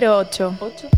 Ocho cero ocho. Ocho cero ocho.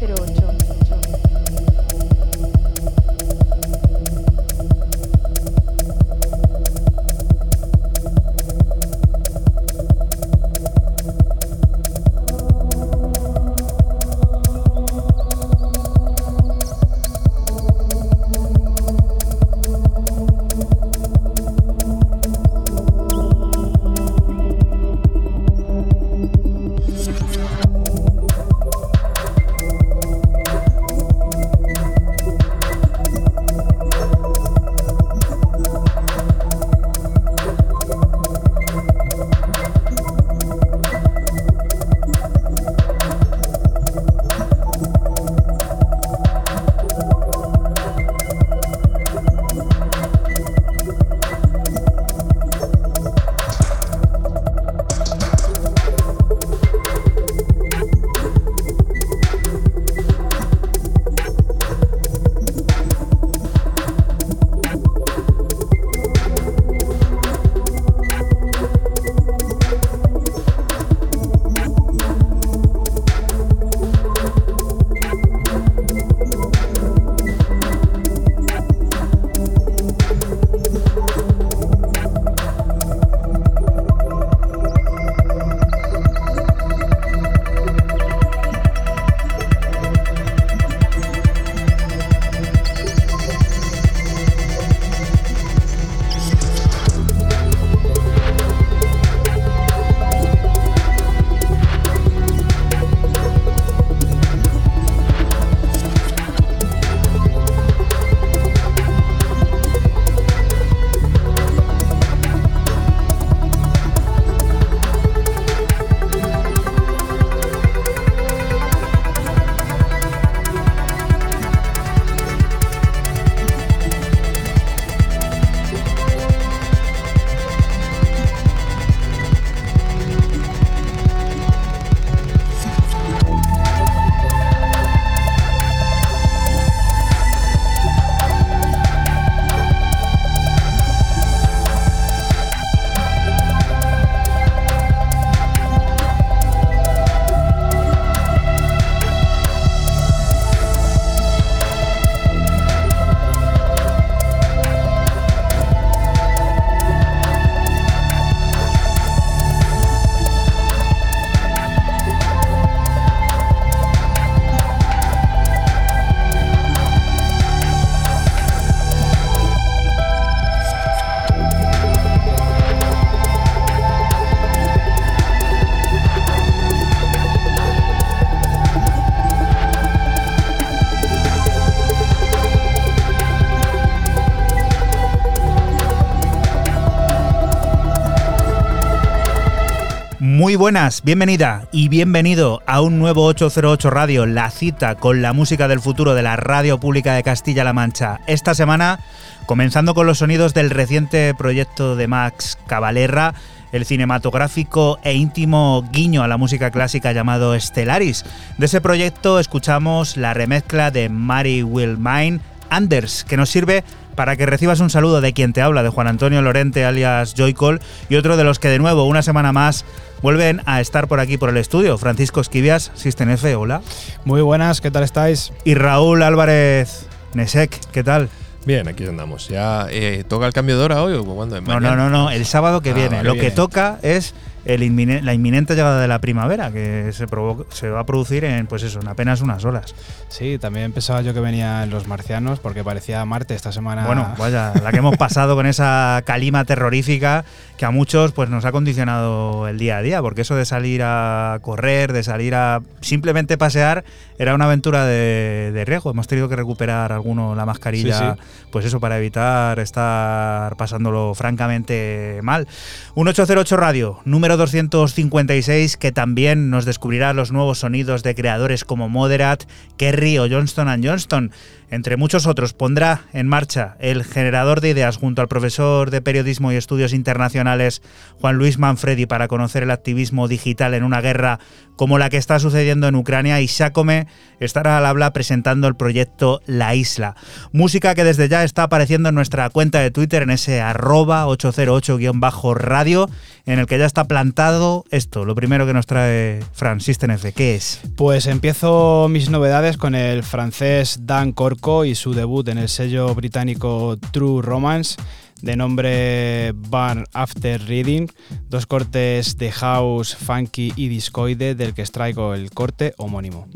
Buenas, bienvenida y bienvenido a un nuevo 808 Radio, la cita con la música del futuro de la radio pública de Castilla-La Mancha. Esta semana, comenzando con los sonidos del reciente proyecto de Max Cavalera, el cinematográfico e íntimo guiño a la música clásica llamado Stellaris. De ese proyecto escuchamos la remezcla de Mary Will Mine, Anders, que nos sirve para que recibas un saludo de quien te habla, de Juan Antonio Lorente alias Joycol, y otro de los que de nuevo, una semana más, vuelven a estar por aquí por el estudio. Francisco Esquivias, System F, hola. Muy buenas, ¿qué tal estáis? Y Raúl Álvarez Nesek, ¿qué tal? Bien, aquí andamos. ¿Ya eh, toca el cambio de hora hoy o cuándo? No, no, no, no, el sábado que Ah, viene. vale, Lo viene. que toca es el inmine- la inminente llegada de la primavera, que se, se va a producir en, pues eso, en apenas unas horas. Sí, también pensaba yo que venían los marcianos porque parecía Marte esta semana. Bueno, vaya, la que hemos pasado con esa calima terrorífica que a muchos pues nos ha condicionado el día a día, porque eso de salir a correr, de salir a simplemente pasear, era una aventura de, de riesgo. Hemos tenido que recuperar alguno la mascarilla, Sí, pues eso, para evitar estar pasándolo francamente mal. Un 808 Radio, número 256, que también nos descubrirá los nuevos sonidos de creadores como Moderat, Kerry o Johnston Johnston. Entre muchos otros, pondrá en marcha el generador de ideas junto al profesor de periodismo y estudios internacionales Juan Luis Manfredi para conocer el activismo digital en una guerra como la que está sucediendo en Ucrania y Shakome estará al habla presentando el proyecto La Isla. Música que desde ya está apareciendo en nuestra cuenta de Twitter en ese arroba 808-radio en el que ya está plantado esto, lo primero que nos trae Fran System F, ¿qué es? Pues empiezo mis novedades con el francés Dan Y su debut en el sello británico True Romance de nombre Barn After Reading, dos cortes de house, funky y discoide del que extraigo el corte homónimo.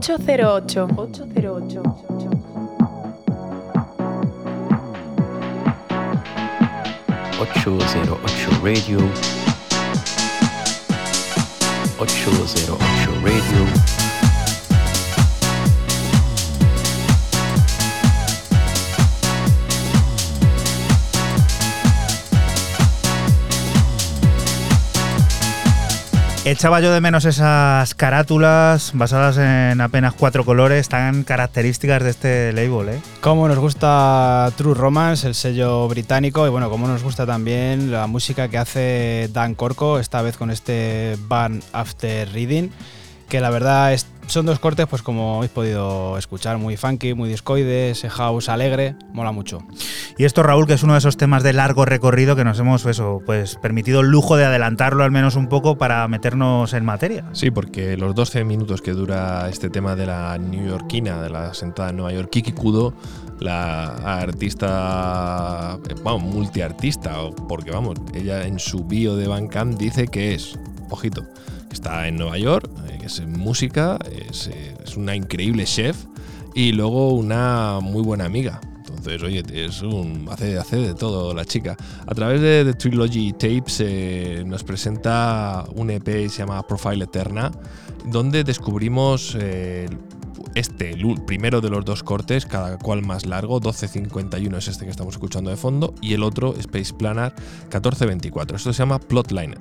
808. 808. 808 Radio. 808 Radio. Echaba yo de menos esas carátulas basadas en apenas cuatro colores tan características de este label, ¿eh? Como nos gusta True Romance, el sello británico, y bueno, como nos gusta también la música que hace Dan Corco, esta vez con este Burn After Reading, que la verdad es- son dos cortes, pues como habéis podido escuchar, muy funky, muy discoide, ese house alegre, mola mucho. Y esto, Raúl, que es uno de esos temas de largo recorrido que nos hemos eso, pues, permitido el lujo de adelantarlo al menos un poco para meternos en materia. Sí, porque los 12 minutos que dura este tema de la neoyorquina, de la sentada en Nueva York, Kiki Kudo, la artista, vamos, multiartista, o- porque vamos, ella en su bio de Bandcamp dice que es, ojito, está en Nueva York, eh, que es música, es, eh, es una increíble chef y luego una muy buena amiga. Entonces, oye, es un, hace, hace de todo la chica. A través de, Trilogy Tapes eh, nos presenta un EP que se llama Profile Eterna, donde descubrimos eh, este, el primero de los dos cortes, cada cual más largo, 12.51 es este que estamos escuchando de fondo, y el otro, Space Planar, 14.24. Esto se llama Plotline.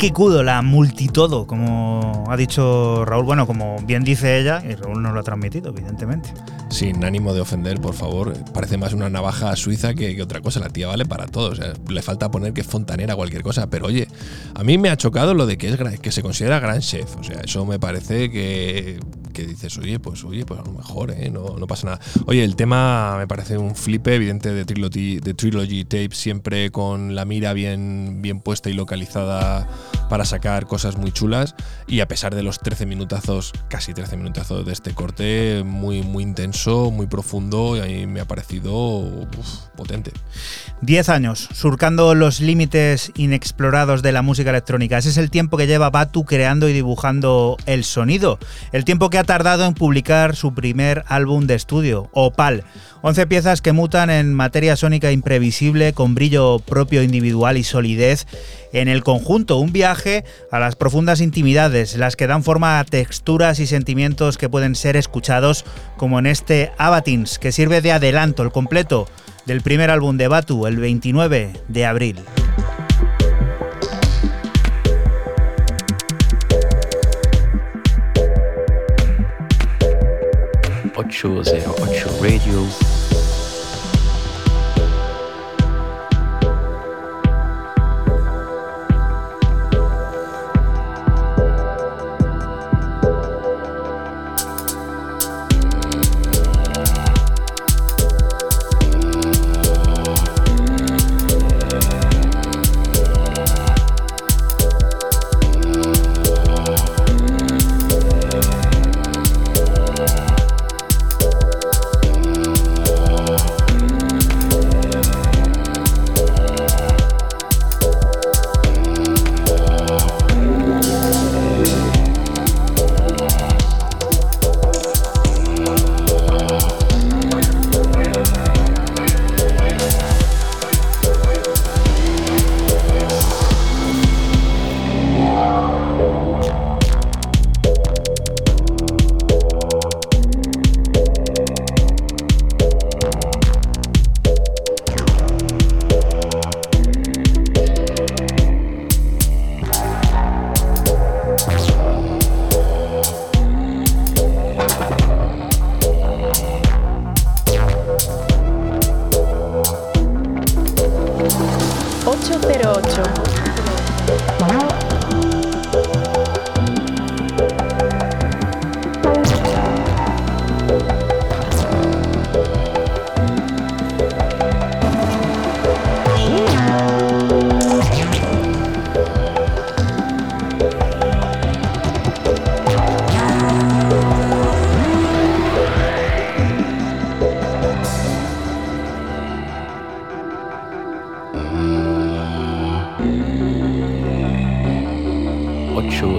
Kiki Kudo, la multitodo, como ha dicho Raúl, bueno, como bien dice ella, y Raúl nos lo ha transmitido, evidentemente. Sin ánimo de ofender, por favor. Parece más una navaja suiza que, otra cosa. La tía vale para todo. O sea, le falta poner que es fontanera cualquier cosa. Pero oye, a mí me ha chocado lo de que, es, que se considera gran chef. O sea, eso me parece que, dices, oye, pues oye, pues a lo mejor, ¿eh? no, no pasa nada. Oye, el tema me parece un flipe, evidente, de Trilogy, de Trilogy Tape, siempre con la mira bien, bien puesta y localizada para sacar cosas muy chulas. Y a pesar de los 13 minutazos, casi 13 minutazos de este corte, muy, muy intenso muy profundo y a mí me ha parecido potente. Diez años, surcando los límites inexplorados de la música electrónica. Ese es el tiempo que lleva Batu creando y dibujando el sonido. El tiempo que ha tardado en publicar su primer álbum de estudio, Opal. 11 piezas que mutan en materia sónica imprevisible, con brillo propio individual y solidez en el conjunto. Un viaje a las profundas intimidades, las que dan forma a texturas y sentimientos que pueden ser escuchados, como en este Abatins, que sirve de adelanto, el completo del primer álbum de Batu, el 29 de abril. 808 Radio Radio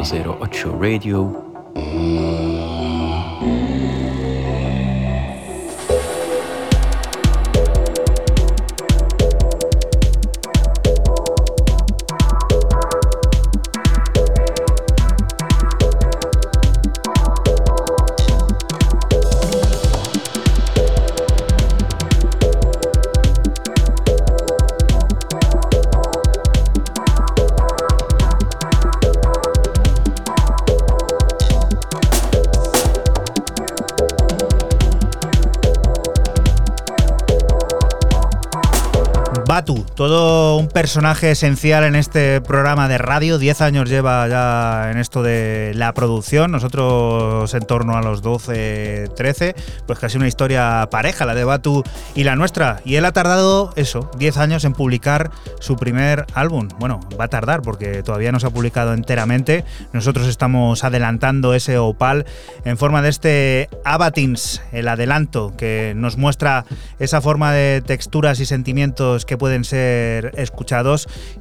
todo un personaje esencial en este programa de radio. Diez años lleva ya en esto de la producción. Nosotros en torno a los 12, 13, pues casi una historia pareja, la de Batu y la nuestra. Y él ha tardado eso, 10 años en publicar su primer álbum. Bueno, va a tardar porque todavía no se ha publicado enteramente. Nosotros estamos adelantando ese opal en forma de este Abatins, el adelanto que nos muestra esa forma de texturas y sentimientos que pueden ser escuchados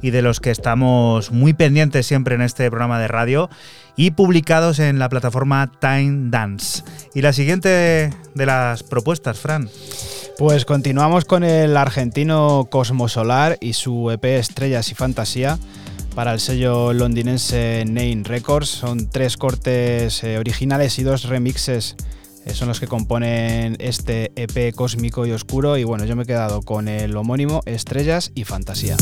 y de los que estamos muy pendientes siempre en este programa de radio y publicados en la plataforma Time Dance. Y la siguiente de las propuestas, Fran. Pues continuamos con el argentino Cosmosolar y su EP Estrellas y Fantasía para el sello londinense Nine Records. Son tres cortes eh, originales y dos remixes son los que componen este EP cósmico y oscuro y bueno, yo me he quedado con el homónimo Estrellas y Fantasía.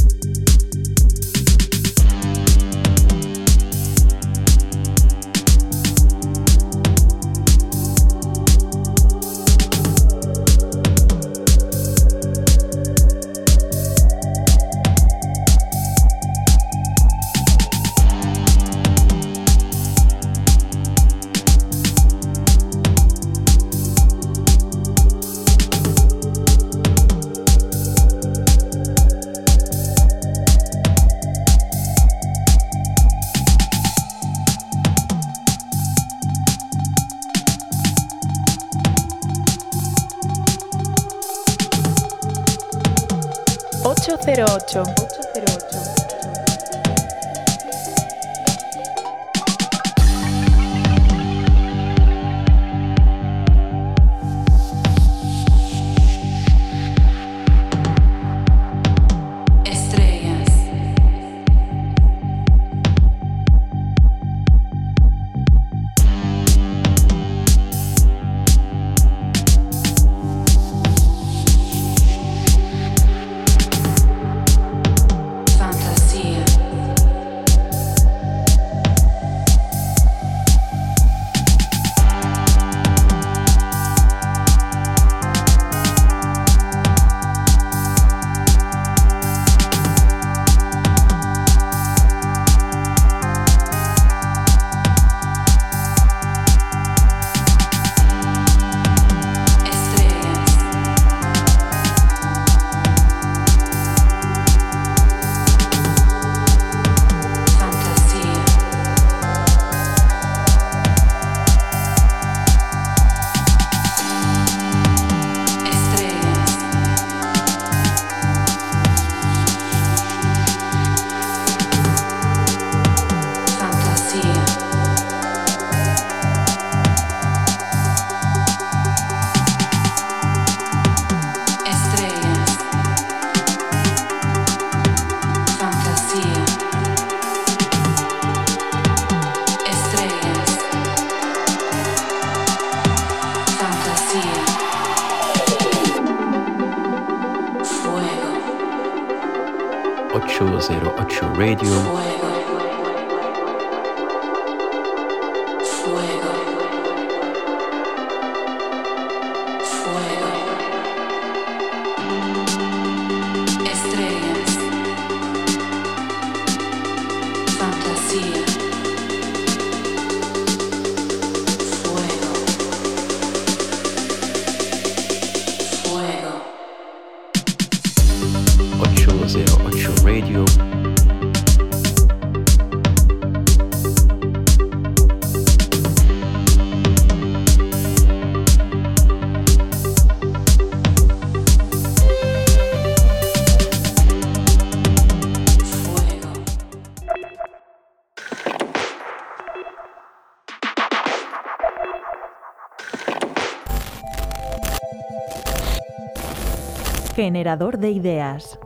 Generador de ideas.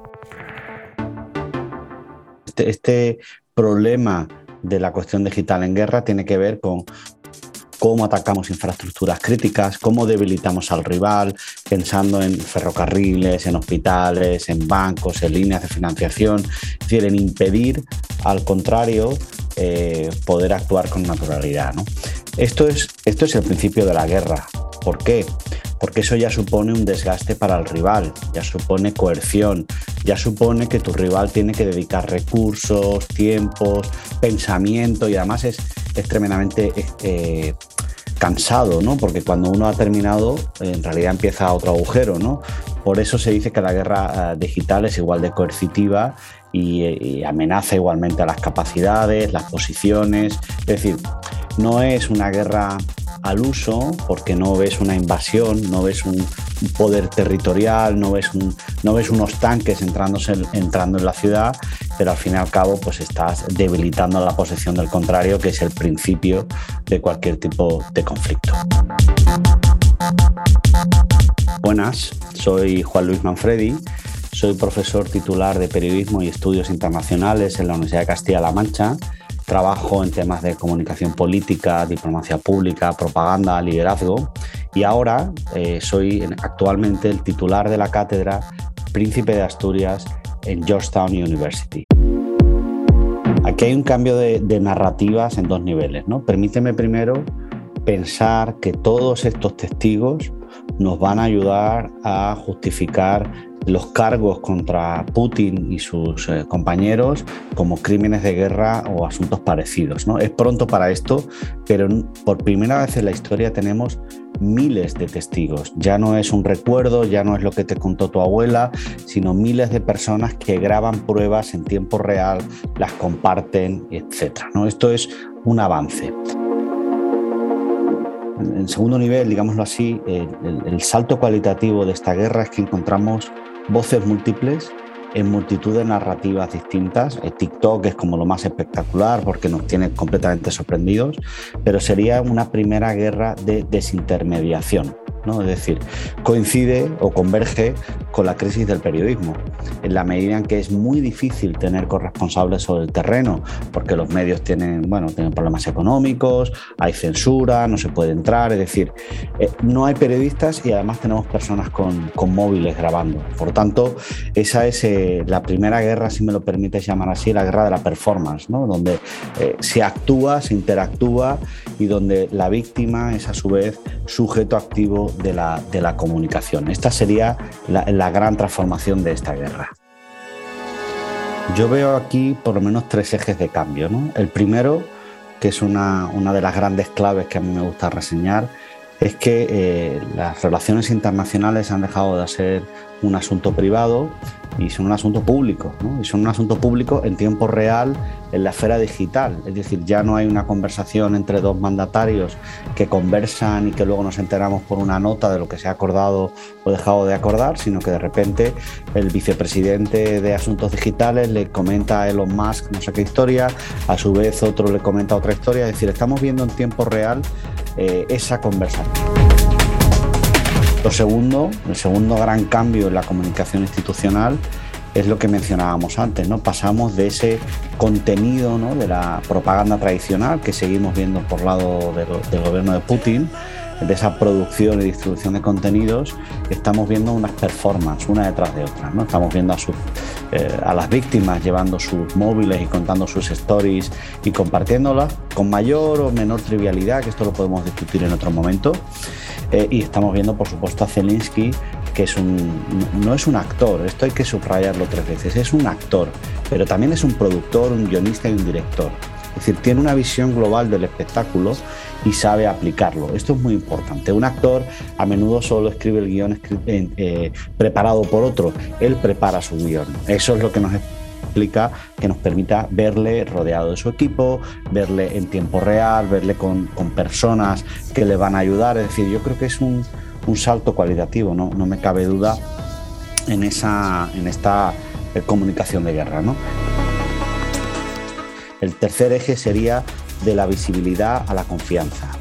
Este, este, problema de la cuestión digital en guerra tiene que ver con cómo atacamos infraestructuras críticas, cómo debilitamos al rival, pensando en ferrocarriles, en hospitales, en bancos, en líneas de financiación, es decir, en impedir al contrario eh, poder actuar con naturalidad. Esto, es, esto es el principio de la guerra. ¿Por qué? Porque eso ya supone un desgaste para el rival, ya supone coerción, ya supone que tu rival tiene que dedicar recursos, tiempos, pensamiento y además es, tremendamente eh, cansado, ¿no? Porque cuando uno ha terminado, en realidad empieza otro agujero, ¿no? Por eso se dice que la guerra eh, digital es igual de coercitiva y, y, amenaza igualmente a las capacidades, las posiciones. Es decir, no es una guerra al uso porque no ves una invasión, no ves un, poder territorial, no ves, no ves unos tanques entrando en la ciudad, pero al fin y al cabo pues estás debilitando la posición del contrario, que es el principio de cualquier tipo de conflicto. Buenas, soy Juan Luis Manfredi, soy profesor titular de Periodismo y Estudios Internacionales en la Universidad de Castilla-La Mancha Trabajo en temas de comunicación política, diplomacia pública, propaganda, liderazgo y ahora eh, soy actualmente el titular de la cátedra Príncipe de Asturias en Georgetown University. Aquí hay un cambio de, de narrativas en dos niveles. ¿no? Permíteme primero pensar que todos estos testigos nos van a ayudar a justificar los cargos contra Putin y sus eh, compañeros como crímenes de guerra o asuntos parecidos. ¿no? Es pronto para esto, pero por primera vez en la historia tenemos miles de testigos. Ya no es un recuerdo, ya no es lo que te contó tu abuela, sino miles de personas que graban pruebas en tiempo real, las comparten, etc. ¿no? Esto es un avance. En segundo nivel, digámoslo así, el salto cualitativo de esta guerra es que encontramos voces múltiples en multitud de narrativas distintas. El TikTok es como lo más espectacular porque nos tiene completamente sorprendidos, pero sería una primera guerra de desintermediación. ¿No? Es decir, coincide o converge con la crisis del periodismo, en la medida en que es muy difícil tener corresponsables sobre el terreno, porque los medios tienen, bueno, tienen problemas económicos, hay censura, no se puede entrar, es decir, eh, no hay periodistas y además tenemos personas con, con móviles grabando. Por tanto, esa es eh, la primera guerra, si me lo permites llamar así, la guerra de la performance, ¿no? donde eh, se actúa, se interactúa y donde la víctima es a su vez sujeto activo de la, de la comunicación. Esta sería la, gran transformación de esta guerra. Yo veo aquí por lo menos tres ejes de cambio. ¿no? El primero, que es una, una, de las grandes claves que a mí me gusta reseñar, es que eh, las relaciones internacionales han dejado de ser un asunto privado y son un asunto público, y son un asunto público en tiempo real en la esfera digital, es decir, ya no hay una conversación entre dos mandatarios que conversan y que luego nos enteramos por una nota de lo que se ha acordado o dejado de acordar, sino que de repente el vicepresidente de Asuntos Digitales le comenta a Elon Musk no sé qué historia, a su vez otro le comenta otra historia, es decir, estamos viendo en tiempo real eh, esa conversación. Lo segundo, el segundo gran cambio en la comunicación institucional es lo que mencionábamos antes, ¿no? Pasamos de ese contenido ¿no? de la propaganda tradicional que seguimos viendo por lado del, gobierno de Putin, de esa producción y distribución de contenidos, estamos viendo unas performances una detrás de otra. ¿no? Estamos viendo a, sus, eh, a las víctimas llevando sus móviles y contando sus stories y compartiéndolas con mayor o menor trivialidad, que esto lo podemos discutir en otro momento. Eh, y estamos viendo, por supuesto, a Zelensky, que es un, no es un actor, esto hay que subrayarlo tres veces, es un actor, pero también es un productor, un guionista y un director. Es decir, tiene una visión global del espectáculo y sabe aplicarlo. Esto es muy importante. Un actor a menudo solo escribe el guion eh, preparado por otro. Él prepara su guion. Eso es lo que nos que nos permita verle rodeado de su equipo, verle en tiempo real, verle con, con personas que le van a ayudar. Es decir, yo creo que es un, un salto cualitativo, ¿no? no me cabe duda en, esa, en esta eh, comunicación de guerra. ¿no? El tercer eje sería de la visibilidad a la confianza.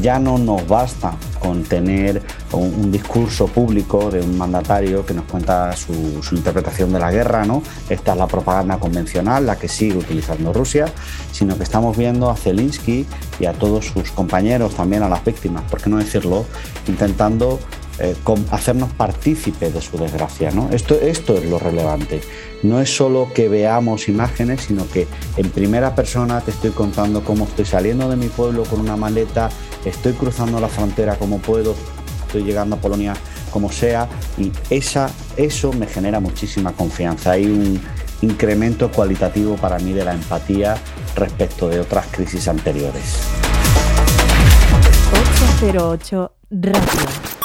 Ya no nos basta con tener un, discurso público de un mandatario que nos cuenta su, su, interpretación de la guerra, ¿no? Esta es la propaganda convencional, la que sigue utilizando Rusia, sino que estamos viendo a Zelensky y a todos sus compañeros, también a las víctimas, por qué no decirlo, intentando eh, hacernos partícipes de su desgracia. ¿no? Esto es lo relevante. No es solo que veamos imágenes, sino que en primera persona te estoy contando cómo estoy saliendo de mi pueblo con una maleta, estoy cruzando la frontera como puedo, estoy llegando a Polonia como sea, y esa, eso me genera muchísima confianza. Hay un incremento cualitativo para mí de la empatía respecto de otras crisis anteriores. 808 Radio.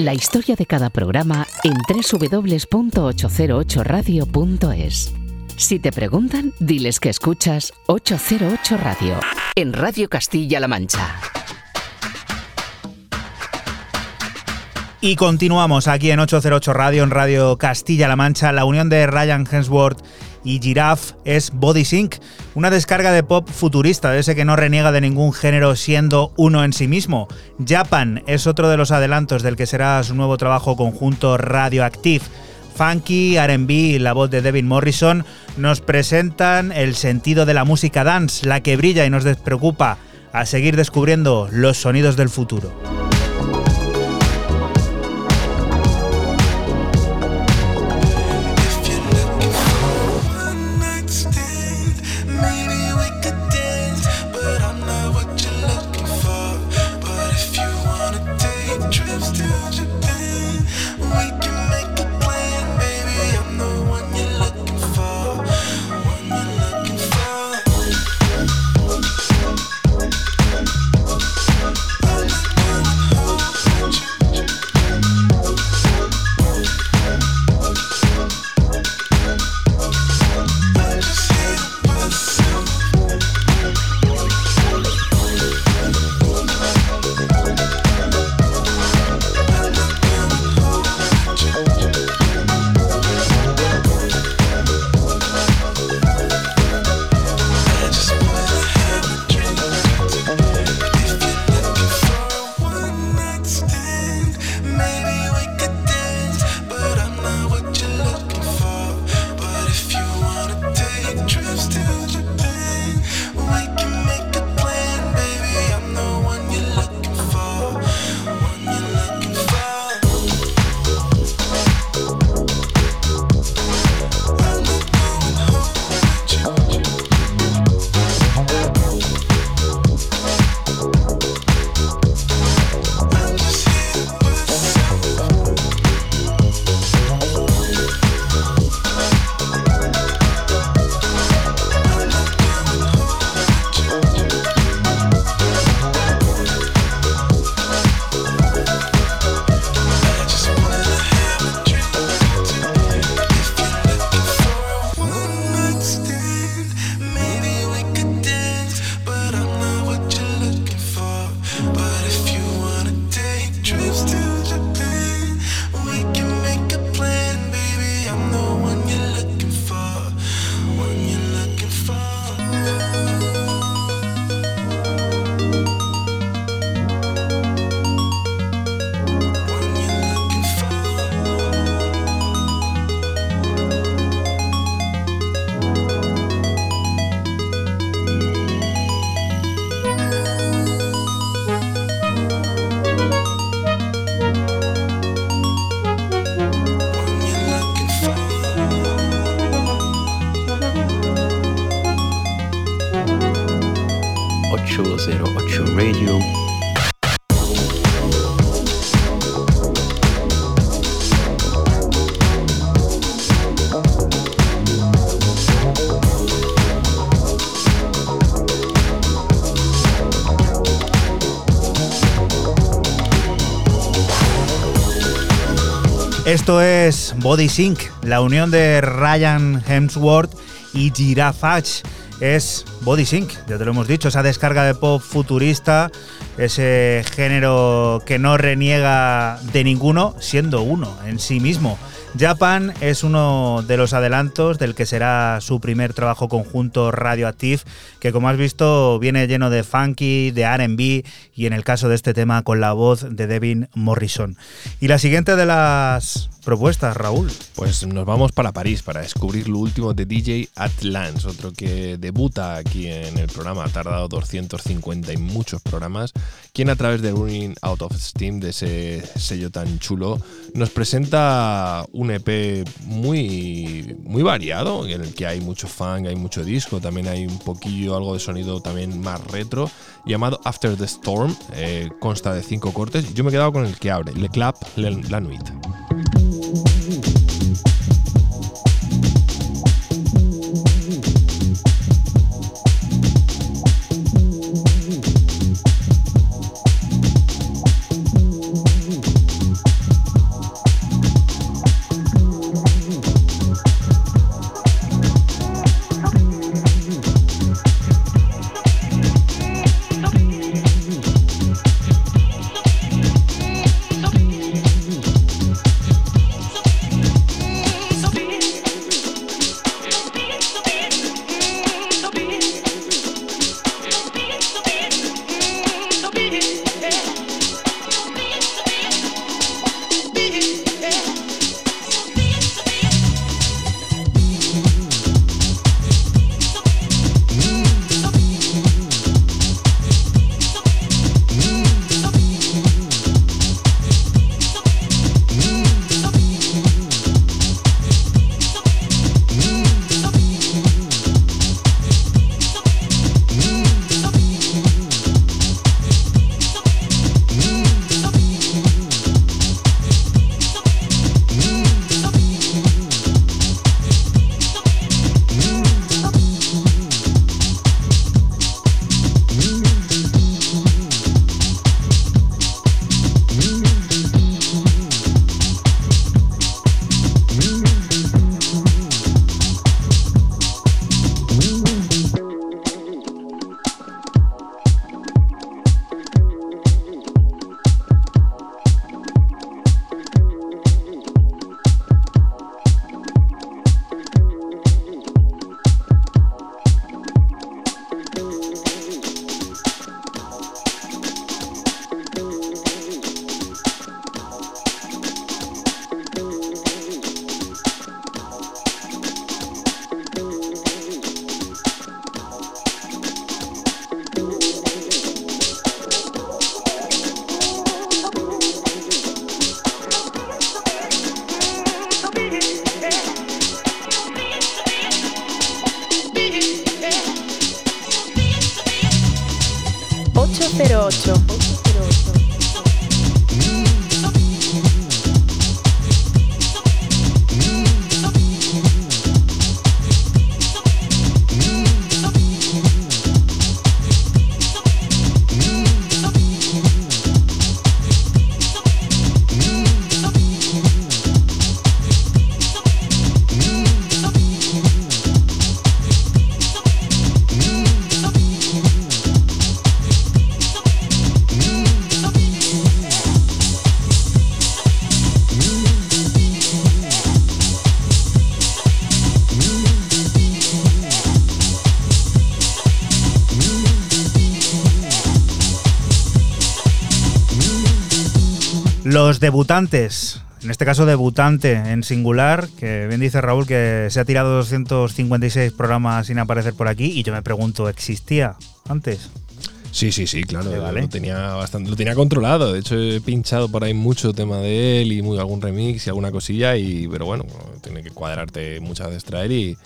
La historia de cada programa en www.808radio.es. Si te preguntan, diles que escuchas 808 Radio en Radio Castilla-La Mancha. Y continuamos aquí en 808 Radio, en Radio Castilla-La Mancha, la unión de Ryan Hemsworth y Giraffe es Body Sync, una descarga de pop futurista, de ese que no reniega de ningún género siendo uno en sí mismo. Japan es otro de los adelantos del que será su nuevo trabajo conjunto Radioactive. Funky, RB y la voz de Devin Morrison nos presentan el sentido de la música dance, la que brilla y nos despreocupa a seguir descubriendo los sonidos del futuro. Es Body Sync, la unión de Ryan Hemsworth y Girafage. Es Body Sync, ya te lo hemos dicho, esa descarga de pop futurista, ese género que no reniega de ninguno, siendo uno en sí mismo. Japan es uno de los adelantos del que será su primer trabajo conjunto Radioactive, que como has visto viene lleno de funky, de RB y en el caso de este tema con la voz de Devin Morrison. Y la siguiente de las propuestas, Raúl. Pues nos vamos para París para descubrir lo último de DJ Atlance, otro que debuta aquí en el programa, ha tardado 250 y muchos programas, quien a través de Running Out of Steam, de ese sello tan chulo, nos presenta un EP muy, muy variado, en el que hay mucho funk, hay mucho disco, también hay un poquillo algo de sonido también más retro, llamado After the Storm, eh, consta de cinco cortes, yo me he quedado con el que abre, Le Clap La Nuit. Thank you. Los debutantes, en este caso debutante en singular, que bien dice Raúl que se ha tirado 256 programas sin aparecer por aquí y yo me pregunto, ¿existía antes? Sí, sí, sí, claro. Lo, tenía bastante, lo tenía controlado. De hecho, he pinchado por ahí mucho tema de él y muy, algún remix y alguna cosilla. Y, pero bueno, tiene que cuadrarte muchas veces traer y,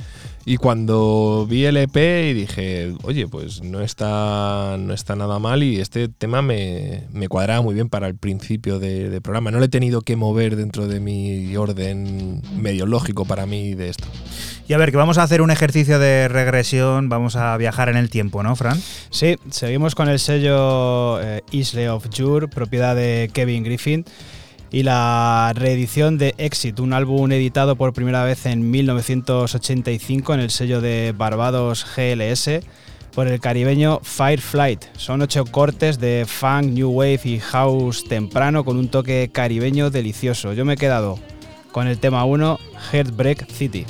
Y cuando vi el EP y dije, oye, pues no está, no está nada mal y este tema me, me cuadraba muy bien para el principio de, de, programa. No le he tenido que mover dentro de mi orden medio lógico para mí de esto. Y a ver, que vamos a hacer un ejercicio de regresión, vamos a viajar en el tiempo, ¿no, Fran? Sí, seguimos con el sello eh, Isle of Jure, propiedad de Kevin Griffin y la reedición de Exit, un álbum editado por primera vez en 1985 en el sello de Barbados GLS por el caribeño Fireflight. Son ocho cortes de funk, new wave y house temprano con un toque caribeño delicioso. Yo me he quedado con el tema 1, Heartbreak City.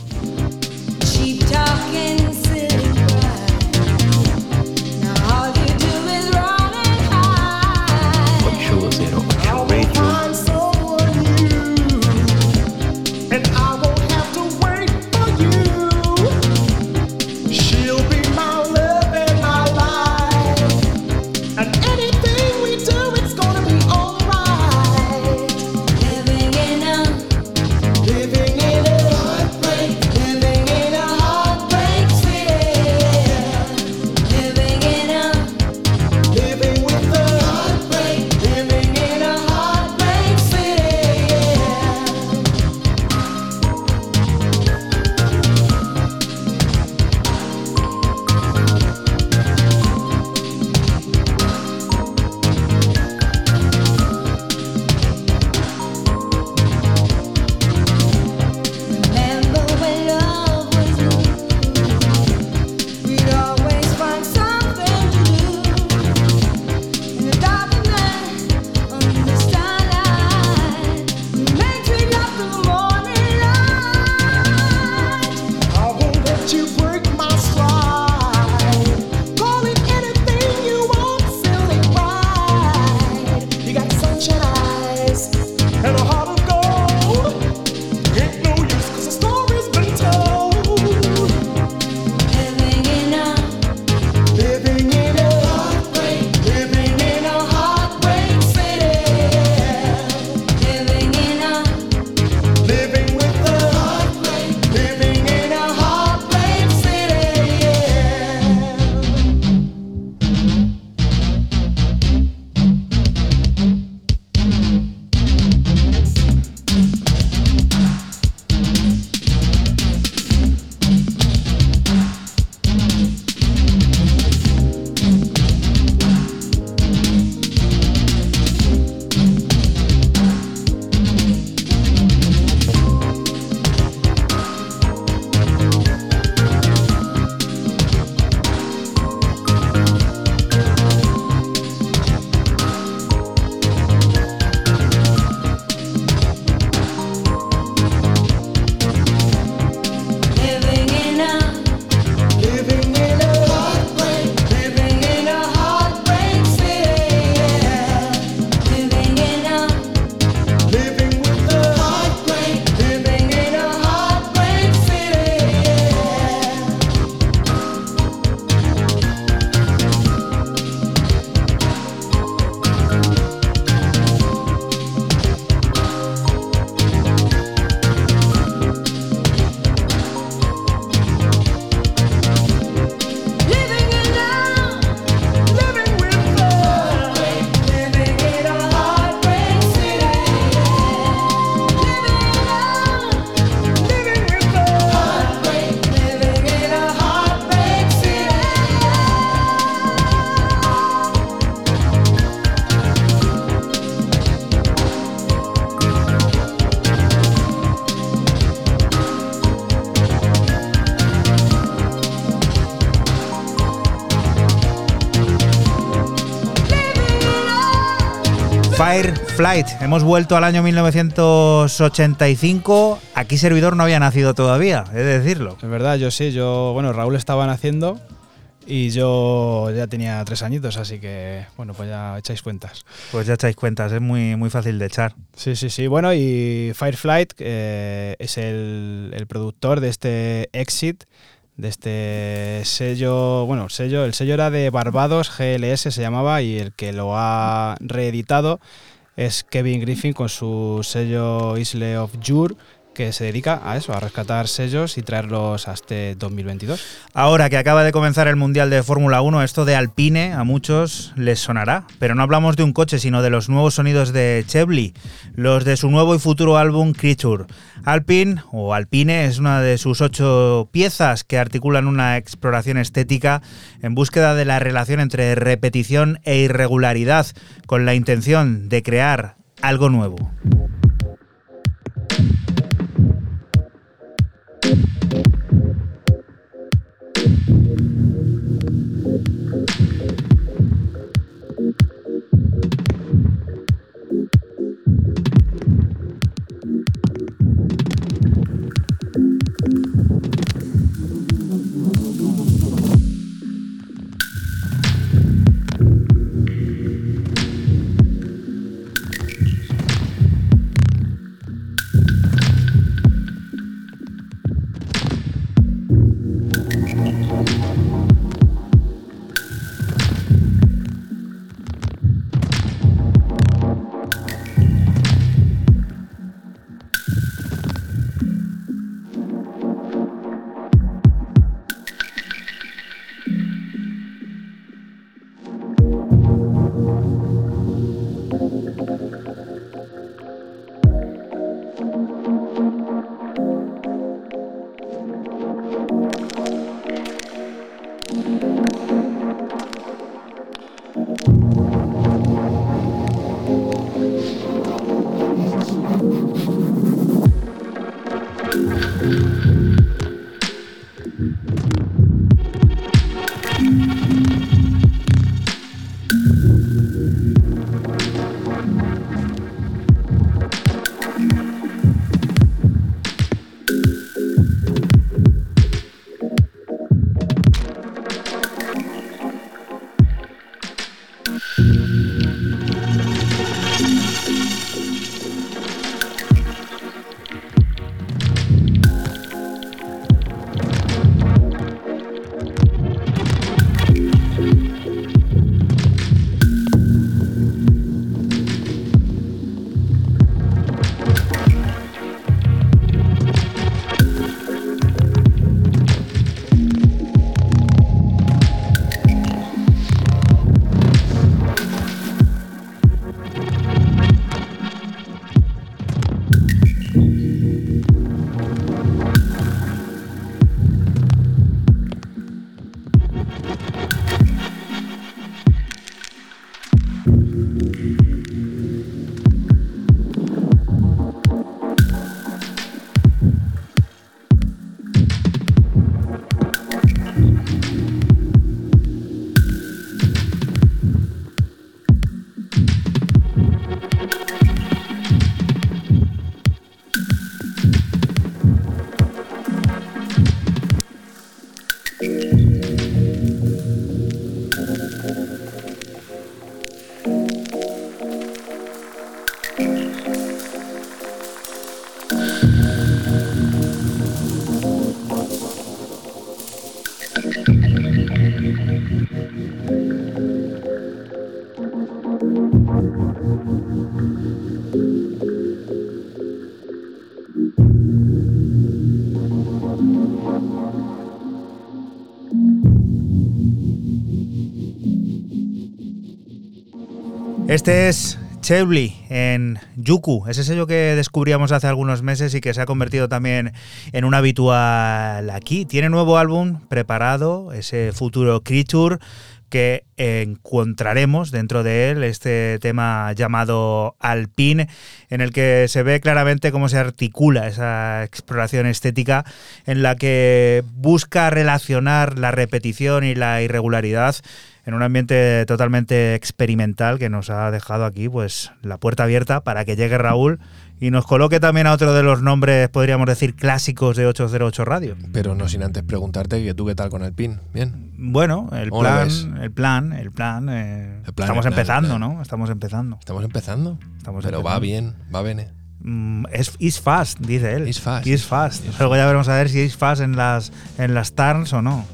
Flight. Hemos vuelto al año 1985. Aquí servidor no había nacido todavía, he de decirlo. Es verdad, yo sí. Yo, bueno, Raúl estaba naciendo y yo ya tenía tres añitos, así que, bueno, pues ya echáis cuentas. Pues ya echáis cuentas, es muy, muy fácil de echar. Sí, sí, sí. Bueno, y Fireflight eh, es el, el productor de este Exit de este sello, bueno, sello, el sello era de Barbados, GLS se llamaba, y el que lo ha reeditado es Kevin Griffin con su sello Isle of Jure que se dedica a eso, a rescatar sellos y traerlos hasta este 2022. Ahora que acaba de comenzar el Mundial de Fórmula 1, esto de Alpine a muchos les sonará, pero no hablamos de un coche, sino de los nuevos sonidos de Chevly, los de su nuevo y futuro álbum Creature. Alpine o Alpine es una de sus ocho piezas que articulan una exploración estética en búsqueda de la relación entre repetición e irregularidad, con la intención de crear algo nuevo. Este es Chevly en Yuku, ese sello que descubríamos hace algunos meses y que se ha convertido también en un habitual aquí. Tiene nuevo álbum preparado, ese futuro Creature que encontraremos dentro de él este tema llamado Alpine, en el que se ve claramente cómo se articula esa exploración estética en la que busca relacionar la repetición y la irregularidad en un ambiente totalmente experimental que nos ha dejado aquí pues la puerta abierta para que llegue Raúl y nos coloque también a otro de los nombres, podríamos decir, clásicos de 808 Radio. Pero no sin antes preguntarte que tú qué tal con el PIN, ¿bien? Bueno, el plan, el plan, el plan, eh, estamos empezando, ¿no? Estamos empezando. ¿Estamos empezando? Estamos Pero va bien, va bien. Mm, es is fast, dice él. Is fast. Is fast. Luego ya veremos a ver si es fast en las en las turns o no.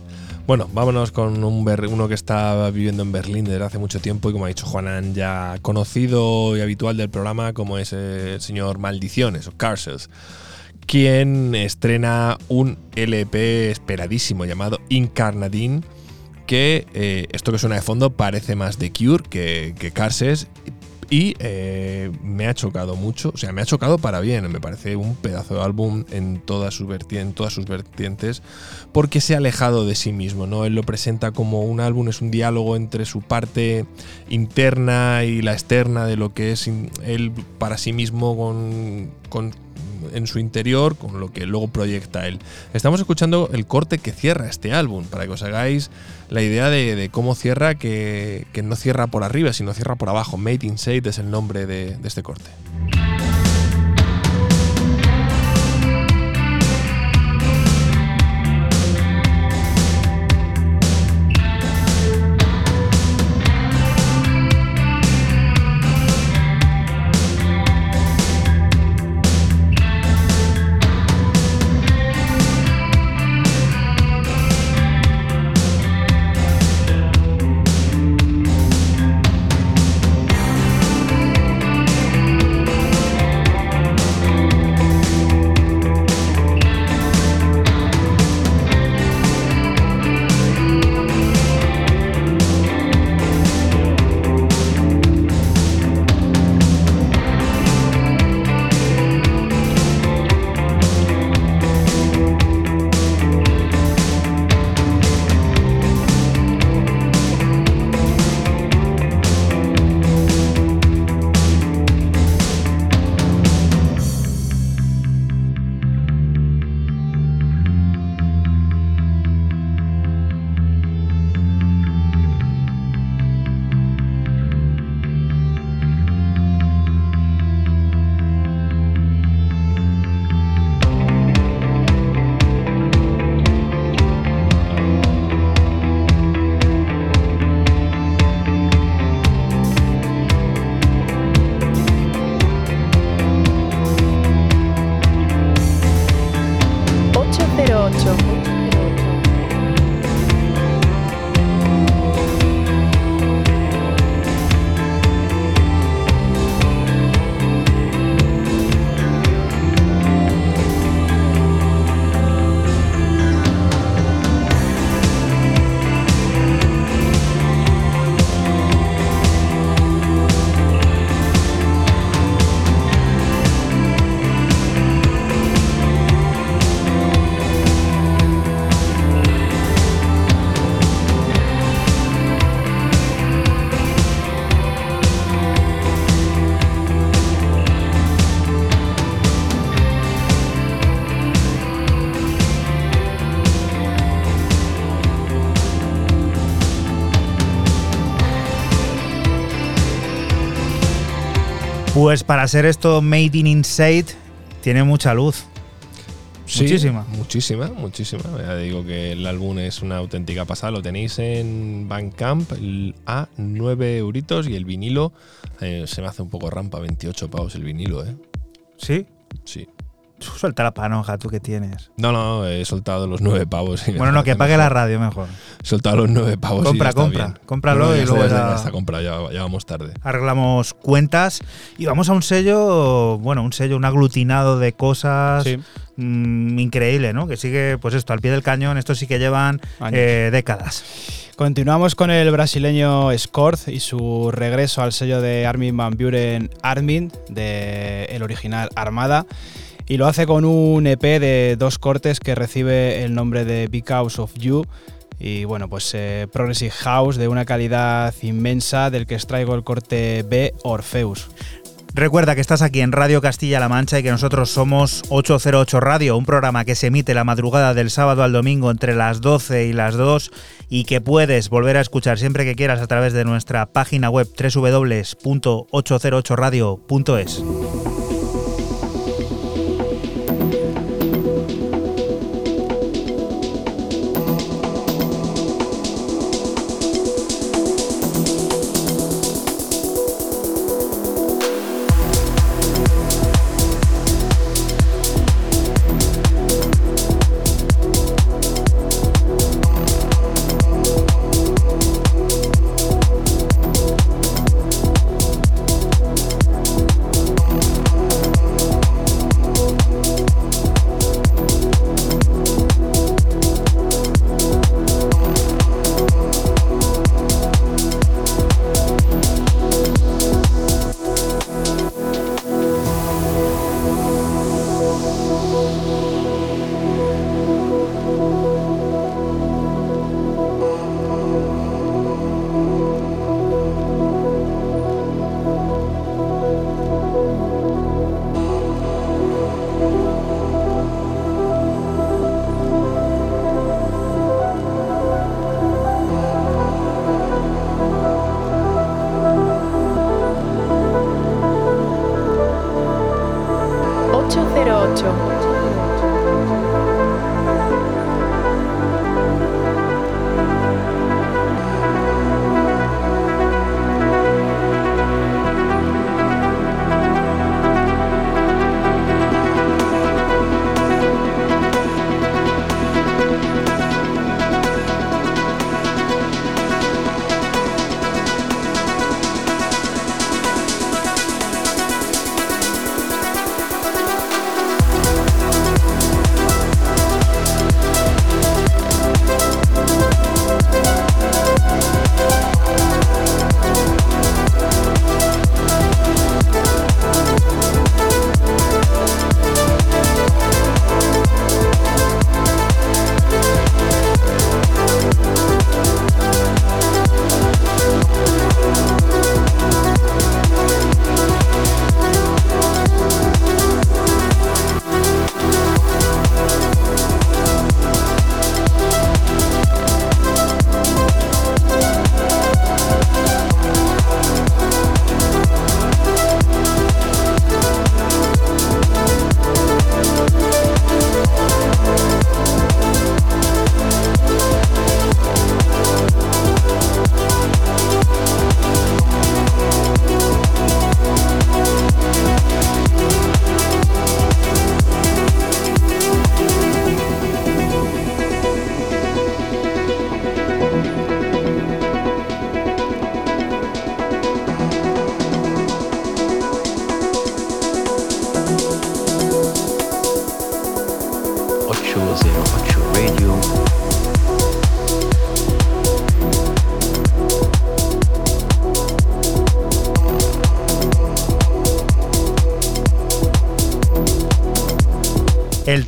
Bueno, vámonos con un uno que está viviendo en Berlín desde hace mucho tiempo y como ha dicho Juanan, ya conocido y habitual del programa como es el señor Maldiciones o Carcels quien estrena un LP esperadísimo llamado Incarnadine, que eh, esto que suena de fondo parece más de Cure que, que y eh, me ha chocado mucho, o sea, me ha chocado para bien, me parece un pedazo de álbum en todas sus, vertientes, todas sus vertientes, porque se ha alejado de sí mismo, ¿no? Él lo presenta como un álbum, es un diálogo entre su parte interna y la externa de lo que es él para sí mismo con en su interior con lo que luego proyecta él. Estamos escuchando el corte que cierra este álbum, para que os hagáis la idea de, cómo cierra, que, no cierra por arriba, sino cierra por abajo. Made in Shade es el nombre de este corte. Pues para ser esto Made in Inside, tiene mucha luz. muchísima. Muchísima, muchísima. Ya digo que el álbum es una auténtica pasada. Lo tenéis en Bandcamp a 9 euritos y el vinilo eh, se me hace un poco rampa, 28 pavos el vinilo, ¿eh? ¿Sí? Sí. Suelta la panoja, tú que tienes. No, no, he soltado los nueve pavos. bueno, no, que pague la radio mejor. He soltado los nueve pavos. Compra, y compra. Bien. Cómpralo y luego ya, está compra, ya, ya, vamos tarde. Arreglamos cuentas y vamos a un sello, bueno, un sello, un aglutinado de cosas. Mmm, increíble, ¿no? Que sigue, pues esto, al pie del cañón, esto sí que llevan eh, décadas. Continuamos con el brasileño Scorth y su regreso al sello de Armin Van Buren Armin, de el original Armada y lo hace con un EP de dos cortes que recibe el nombre de Because of You. Y bueno, pues eh, Progressive House de una calidad inmensa del que extraigo el corte B Orfeus. Recuerda que estás aquí en Radio Castilla-La Mancha y que nosotros somos 808 Radio, un programa que se emite la madrugada del sábado al domingo entre las 12 y las 2 y que puedes volver a escuchar siempre que quieras a través de nuestra página web www.808radio.es.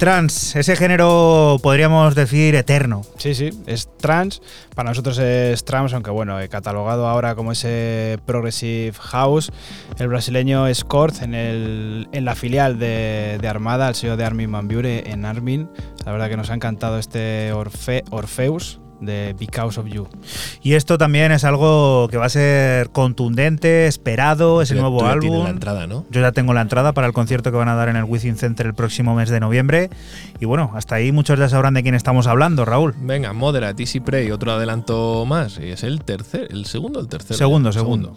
trans, ese género podríamos decir eterno. Sí, sí, es trans. Para nosotros es trans, aunque bueno, he catalogado ahora como ese progressive house. El brasileño Scorth en, el, en la filial de, Armada, el sello de Armin Van Buren en Armin. La verdad que nos ha encantado este Orfe, Orfeus, de Because of You. Y esto también es algo que va a ser contundente, esperado, es el nuevo álbum. la entrada, ¿no? Yo ya tengo la entrada para el concierto que van a dar en el Within Center el próximo mes de noviembre. Y bueno, hasta ahí muchos ya sabrán de quién estamos hablando, Raúl. Venga, Moderate, Easy Prey, otro adelanto más. Y es el tercer, el segundo el tercero. Segundo, segundo.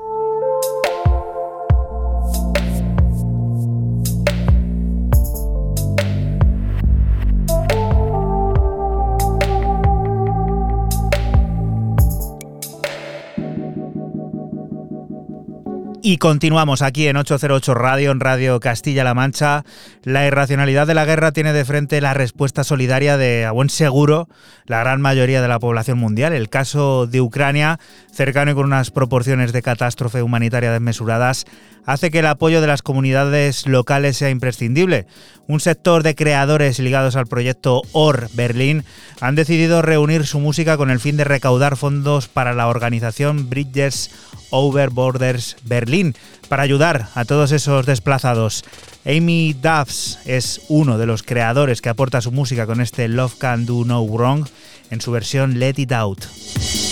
Y continuamos aquí en 808 Radio, en Radio Castilla-La Mancha. La irracionalidad de la guerra tiene de frente la respuesta solidaria de, a buen seguro, la gran mayoría de la población mundial. El caso de Ucrania, cercano y con unas proporciones de catástrofe humanitaria desmesuradas, hace que el apoyo de las comunidades locales sea imprescindible. Un sector de creadores ligados al proyecto OR Berlín han decidido reunir su música con el fin de recaudar fondos para la organización Bridges Over Borders Para ayudar a todos esos desplazados. Amy Duffs es uno de los creadores que aporta su música con este Love Can Do No Wrong en su versión Let It Out.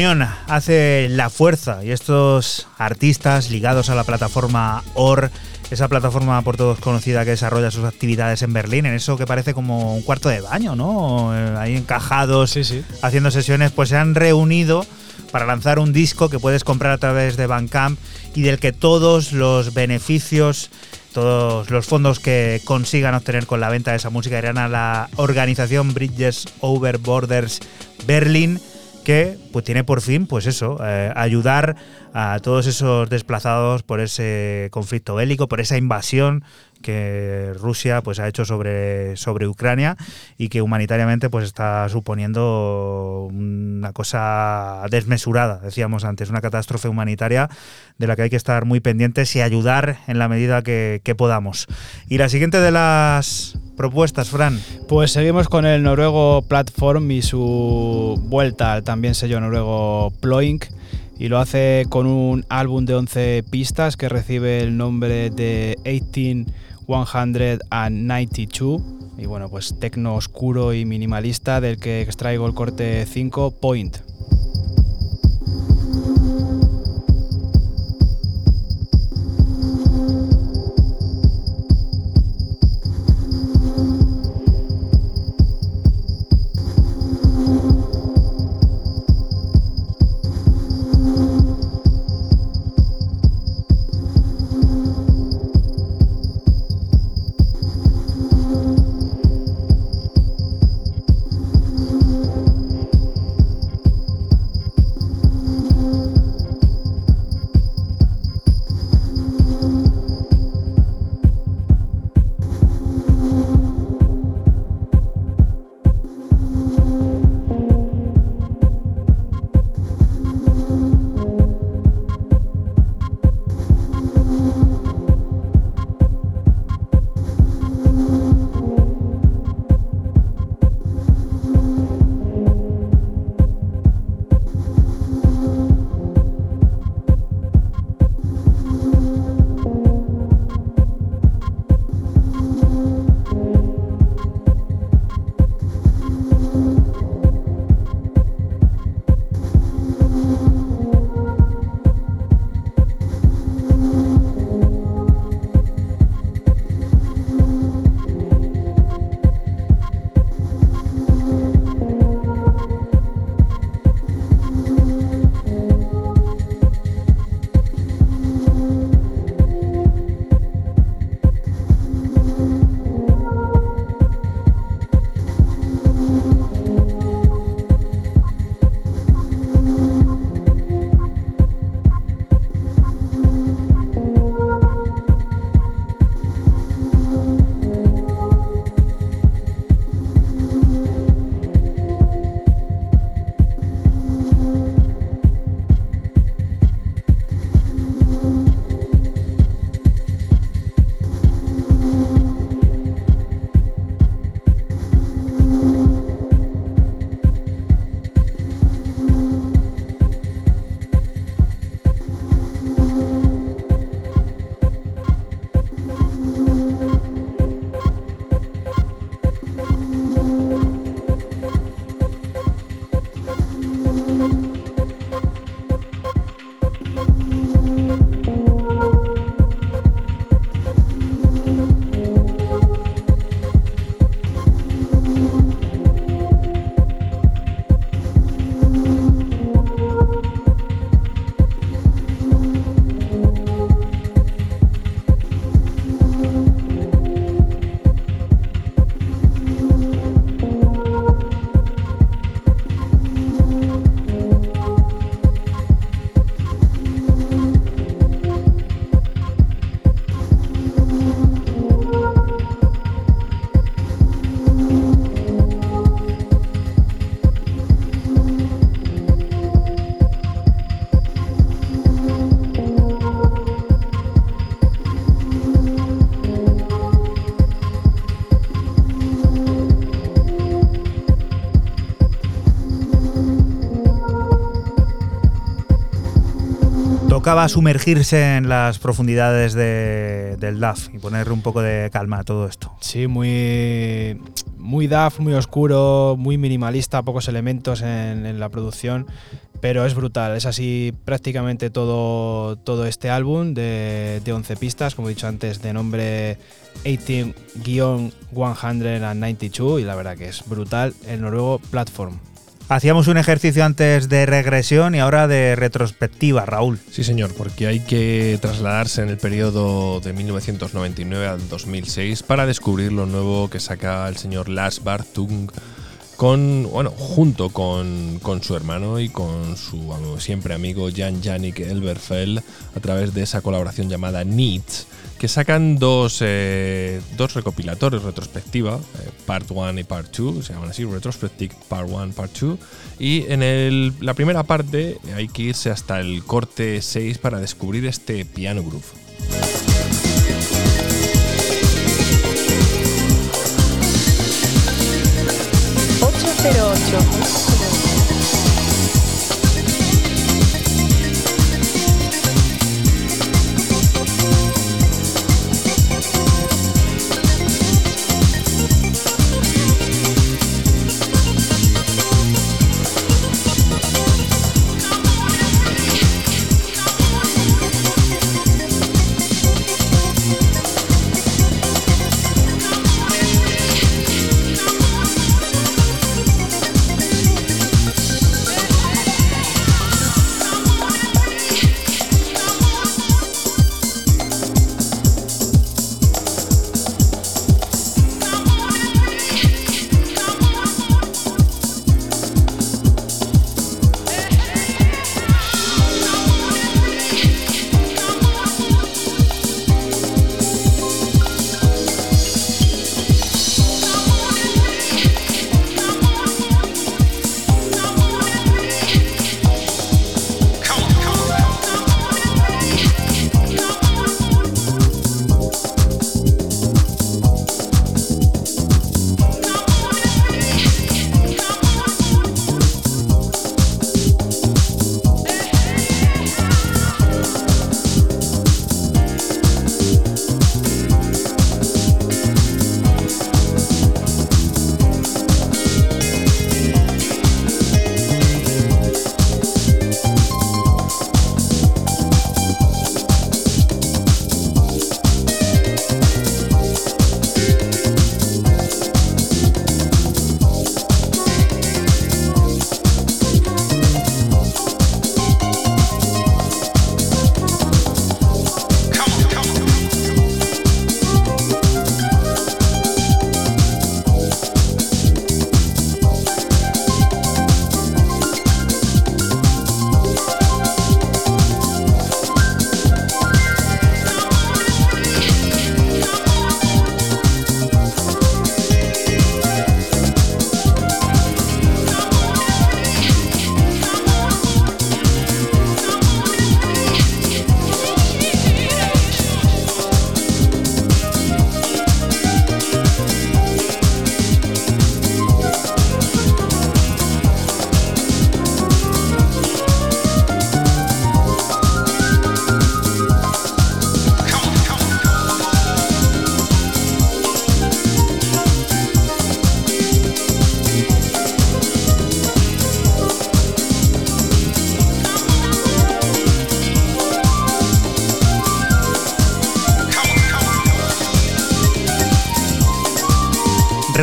Unión hace la fuerza y estos artistas ligados a la plataforma OR, esa plataforma por todos conocida que desarrolla sus actividades en Berlín, en eso que parece como un cuarto de baño, ¿no? Eh, ahí encajados, haciendo sesiones, pues se han reunido para lanzar un disco que puedes comprar a través de Bandcamp y del que todos los beneficios todos los fondos que consigan obtener con la venta de esa música irán a la organización Bridges Over Borders Berlin que pues tiene por fin, pues eso, eh, ayudar a todos esos desplazados por ese conflicto bélico, por esa invasión que Rusia pues ha hecho sobre, sobre Ucrania y que humanitariamente pues está suponiendo una cosa desmesurada, decíamos antes, una catástrofe humanitaria de la que hay que estar muy pendientes y ayudar en la medida que, podamos. Y la siguiente de las propuestas, Fran. Pues seguimos con el noruego Platform y su vuelta al también sello noruego Ploink y lo hace con un álbum de 11 pistas que recibe el nombre de 18192 y bueno, pues tecno oscuro y minimalista del que extraigo el corte 5 Point. Tocaba sumergirse en las profundidades del DAF y ponerle un poco de calma a todo esto. Sí, muy, muy DAF, muy oscuro, muy minimalista, pocos elementos en, la producción, pero es brutal. Es así prácticamente todo, todo este álbum de, de 11 pistas, como he dicho antes, de nombre 18-192 y la verdad que es brutal. El noruego Platform. Hacíamos un ejercicio antes de regresión y ahora de retrospectiva, Raúl. Sí, señor, porque hay que trasladarse en el periodo de 1999 al 2006 para descubrir lo nuevo que saca el señor Lars Bartung con, bueno, junto con, su hermano y con su siempre amigo Jan Janik Elberfeld a través de esa colaboración llamada Needs que sacan dos, eh, recopilatorios retrospectiva, eh, Part 1 y Part 2, se llaman así, Retrospective Part 1, Part 2, y en la primera parte hay que irse hasta el corte 6 para descubrir este piano groove. ¡808!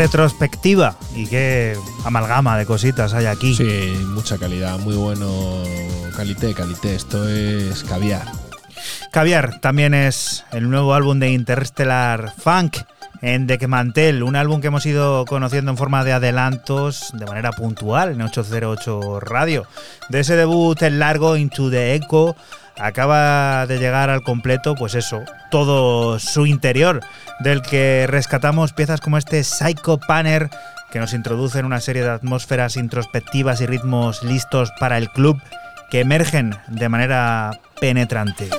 Retrospectiva y qué amalgama de cositas hay aquí. Sí, mucha calidad, muy bueno. Calité, calité, esto es caviar. Caviar también es el nuevo álbum de Interstellar Funk en Deckmantel, un álbum que hemos ido conociendo en forma de adelantos de manera puntual en 808 Radio. De ese debut en largo, Into the Echo, acaba de llegar al completo, pues eso, todo su interior, del que rescatamos piezas como este Psycho Panner, que nos introduce en una serie de atmósferas introspectivas y ritmos listos para el club que emergen de manera penetrante.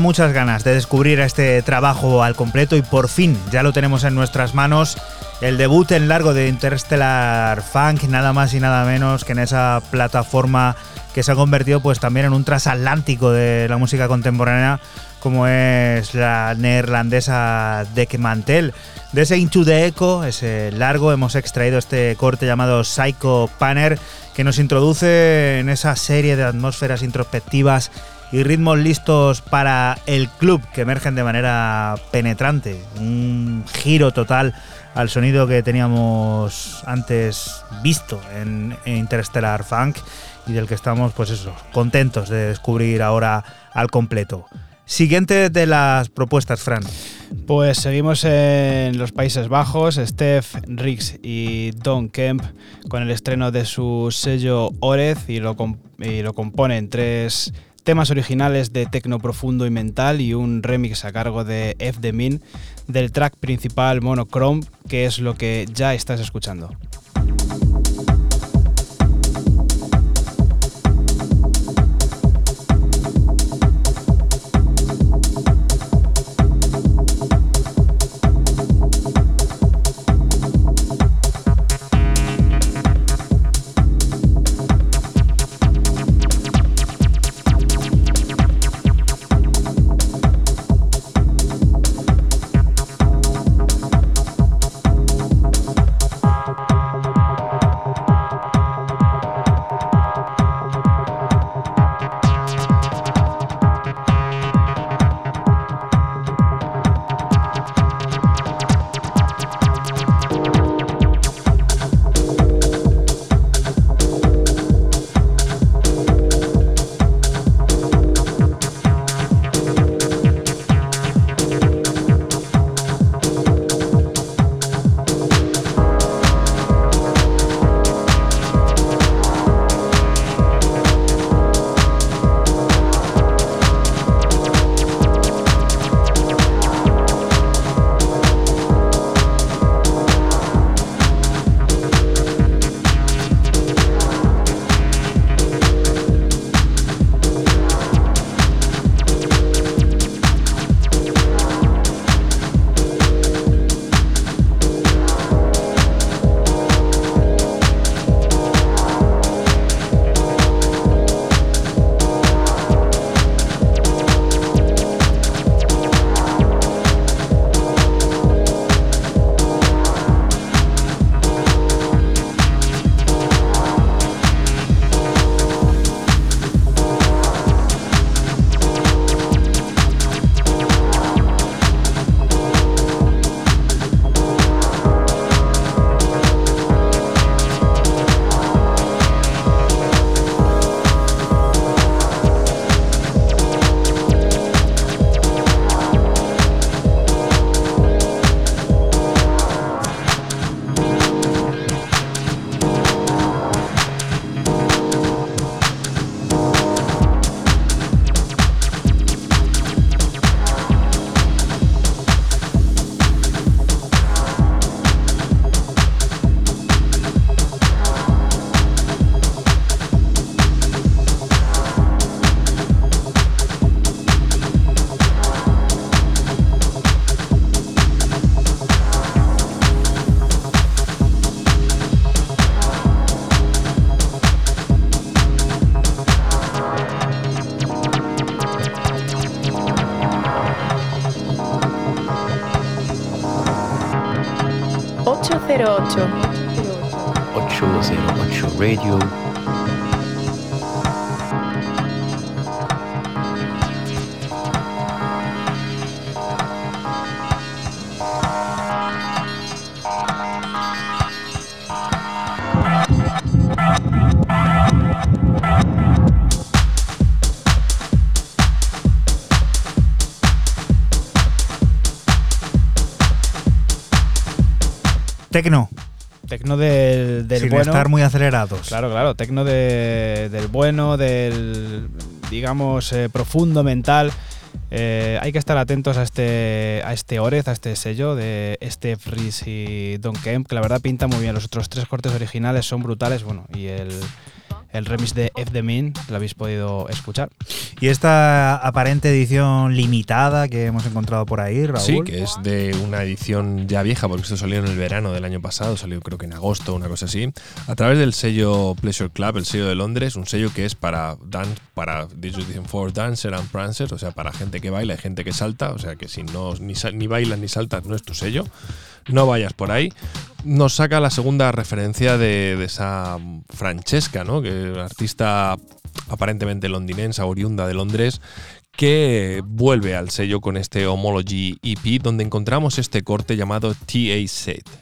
Muchas ganas de descubrir este trabajo al completo y por fin ya lo tenemos en nuestras manos. El debut en largo de Interstellar Funk, nada más y nada menos que en esa plataforma que se ha convertido pues también en un transatlántico de la música contemporánea como es la neerlandesa Dek Mantel. De ese Into the Echo, ese largo, hemos extraído este corte llamado Psycho Panner que nos introduce en esa serie de atmósferas introspectivas y ritmos listos para el club que emergen de manera penetrante. Un giro total al sonido que teníamos antes visto en, Interstellar Funk y del que estamos, pues eso, contentos de descubrir ahora al completo. Siguiente de las propuestas, Fran. Pues seguimos en los Países Bajos, Steph Riggs y Don Kemp con el estreno de su sello Orez y lo, y lo componen tres temas originales de tecno profundo y mental y un remix a cargo de F. The Min del track principal Monochrome, que es lo que ya estás escuchando. Radio. Sin bueno. estar muy acelerados. Claro, claro, tecno de- del bueno, del, digamos, eh, profundo mental. Eh, hay que estar atentos a este, a este Orez, a este sello de Steph Rees y Don Kemp, que la verdad pinta muy bien. Los otros tres cortes originales son brutales, bueno, y el, el remix de F the Min lo habéis podido escuchar. Y esta aparente edición limitada que hemos encontrado por ahí, Raúl. Sí, que es de una edición ya vieja, porque esto salió en el verano del año pasado, salió creo que agosto, una cosa así, a través del sello Pleasure Club, el sello de Londres, un sello que es para dance, para dicen for dancer and prancer, o sea, para gente que baila y gente que salta, o sea, que si no ni, bailas ni saltas no es tu sello, no vayas por ahí. Nos saca la segunda referencia de, esa Francesca, ¿no? Que artista aparentemente londinense, oriunda de Londres, que vuelve al sello con este Homology EP, donde encontramos este corte llamado TA Set.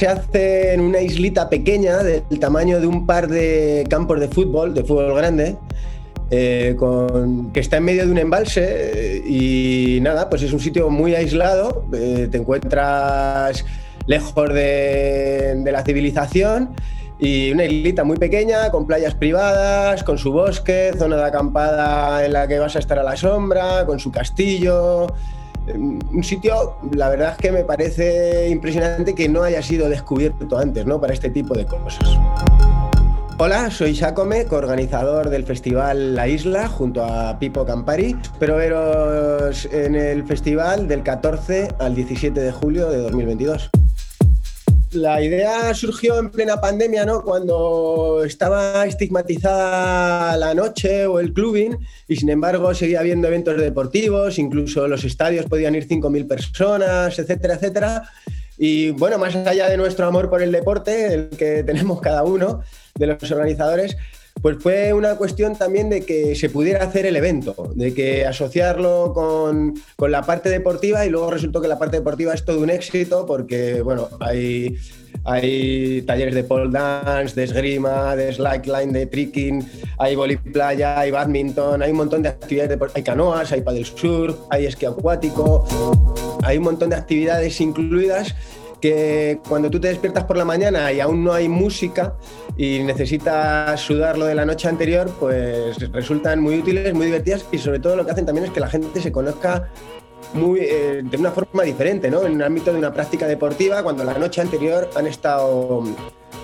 Se hace en una islita pequeña del tamaño de un par de campos de fútbol, de fútbol grande, eh, con- que está en medio de un embalse eh, y nada, pues es un sitio muy aislado, eh, te encuentras lejos de, de la civilización y una islita muy pequeña, con playas privadas, con su bosque, zona de acampada en la que vas a estar a la sombra, con su castillo. Eh, Un sitio, la verdad es que me parece impresionante que no haya sido descubierto antes, ¿no? Para este tipo de cosas. Hola, soy Jacome, coorganizador del festival La Isla junto a Pipo Campari. Espero veros en el festival del 14 al 17 de julio de 2022. La idea surgió en plena pandemia, ¿no? Cuando estaba estigmatizada la noche o el clubbing y sin embargo seguía habiendo eventos deportivos, incluso los estadios podían ir 5.000 personas, etcétera, etcétera. Y bueno, más allá de nuestro amor por el deporte, el que tenemos cada uno de los organizadores, pues fue una cuestión también de que se pudiera hacer el evento, de que asociarlo con, con la parte deportiva y luego resultó que la parte deportiva es todo un éxito porque, bueno, hay, hay talleres de pole dance, de esgrima, de slackline, de tricking, hay playa, hay badminton, hay un montón de actividades, hay canoas, hay paddle surf, hay esquí acuático, hay un montón de actividades incluidas que cuando tú te despiertas por la mañana y aún no hay música y necesitas sudarlo de la noche anterior, pues resultan muy útiles, muy divertidas y sobre todo lo que hacen también es que la gente se conozca muy, eh, de una forma diferente, ¿no? En el ámbito de una práctica deportiva, cuando la noche anterior han estado,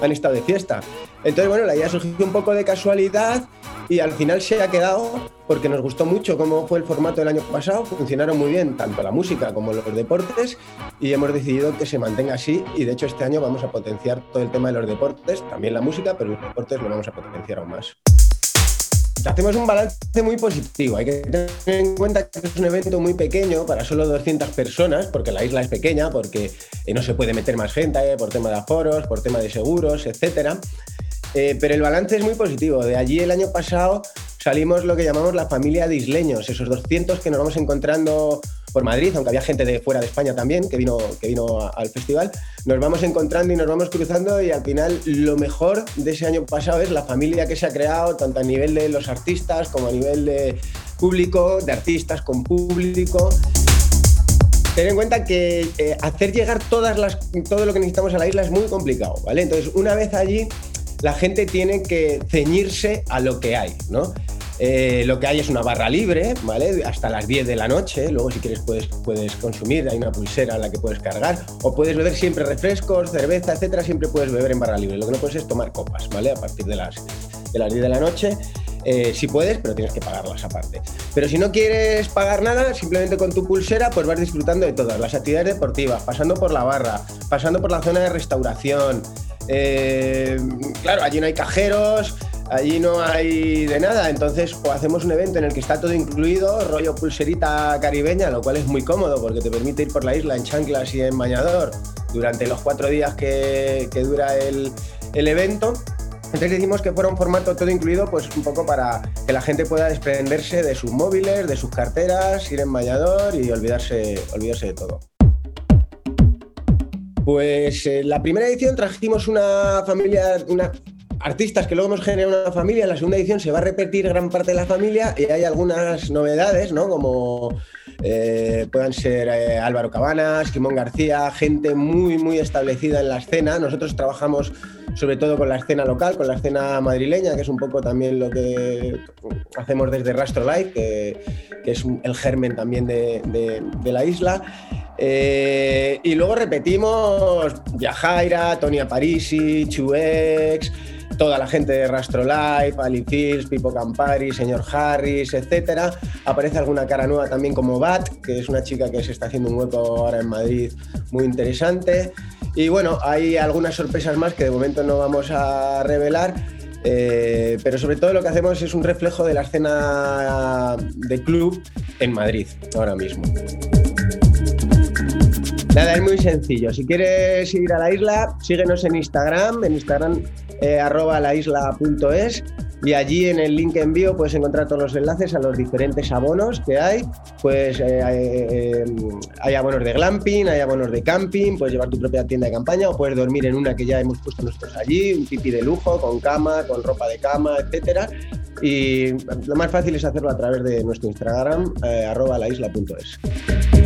han estado de fiesta. Entonces, bueno, la idea surgió un poco de casualidad y al final se ha quedado porque nos gustó mucho cómo fue el formato del año pasado, funcionaron muy bien tanto la música como los deportes y hemos decidido que se mantenga así y de hecho este año vamos a potenciar todo el tema de los deportes, también la música, pero los deportes lo vamos a potenciar aún más. Hacemos un balance muy positivo. Hay que tener en cuenta que es un evento muy pequeño para solo 200 personas, porque la isla es pequeña, porque eh, no se puede meter más gente eh, por tema de aforos, por tema de seguros, etcétera. Eh, pero el balance es muy positivo. De allí el año pasado salimos lo que llamamos la familia de isleños, esos 200 que nos vamos encontrando por Madrid, aunque había gente de fuera de España también que vino, que vino al festival, nos vamos encontrando y nos vamos cruzando y al final lo mejor de ese año pasado es la familia que se ha creado, tanto a nivel de los artistas como a nivel de público, de artistas con público. Ten en cuenta que eh, hacer llegar todas las, todo lo que necesitamos a la isla es muy complicado, ¿vale? Entonces, una vez allí, la gente tiene que ceñirse a lo que hay, ¿no? Eh, lo que hay es una barra libre, ¿vale? Hasta las 10 de la noche. Luego, si quieres, puedes, puedes consumir. Hay una pulsera a la que puedes cargar. O puedes beber siempre refrescos, cerveza, etcétera. Siempre puedes beber en barra libre. Lo que no puedes es tomar copas, ¿vale? A partir de las, de las 10 de la noche. Eh, si puedes, pero tienes que pagarlas aparte. Pero si no quieres pagar nada, simplemente con tu pulsera, pues vas disfrutando de todas las actividades deportivas, pasando por la barra, pasando por la zona de restauración. Eh, claro, allí no hay cajeros, allí no hay de nada, entonces o hacemos un evento en el que está todo incluido, rollo pulserita caribeña, lo cual es muy cómodo porque te permite ir por la isla en chanclas y en bañador durante los cuatro días que, dura el, evento. Entonces decimos que fuera un formato todo incluido, pues un poco para que la gente pueda desprenderse de sus móviles, de sus carteras, ir en bañador y olvidarse, olvidarse de todo. Pues en la primera edición trajimos una familia, una artistas que luego hemos generado una familia, en la segunda edición se va a repetir gran parte de la familia y hay algunas novedades, ¿no? Como eh, puedan ser eh, Álvaro Cabanas, Simón García, gente muy, muy establecida en la escena. Nosotros trabajamos sobre todo con la escena local, con la escena madrileña, que es un poco también lo que hacemos desde Rastro Live, que, es el germen también de, la isla. Eh, y luego repetimos Viajaira, Tonia Parisi, Chuex, toda la gente de Rastro Life, Ali Fields, Pipo Campari, Señor Harris, etc. Aparece alguna cara nueva también como Bat, que es una chica que se está haciendo un hueco ahora en Madrid muy interesante. Y bueno, hay algunas sorpresas más que de momento no vamos a revelar. Eh, pero sobre todo lo que hacemos es un reflejo de la escena de club en Madrid ahora mismo. Nada, es muy sencillo. Si quieres ir a la isla, síguenos en Instagram. En Instagram eh, arroba laisla.es y allí en el link envío puedes encontrar todos los enlaces a los diferentes abonos que hay. Pues eh, eh, hay abonos de glamping, hay abonos de camping, puedes llevar tu propia tienda de campaña o puedes dormir en una que ya hemos puesto nosotros allí, un tipi de lujo, con cama, con ropa de cama, etcétera. Y lo más fácil es hacerlo a través de nuestro Instagram, arroba laisla.es.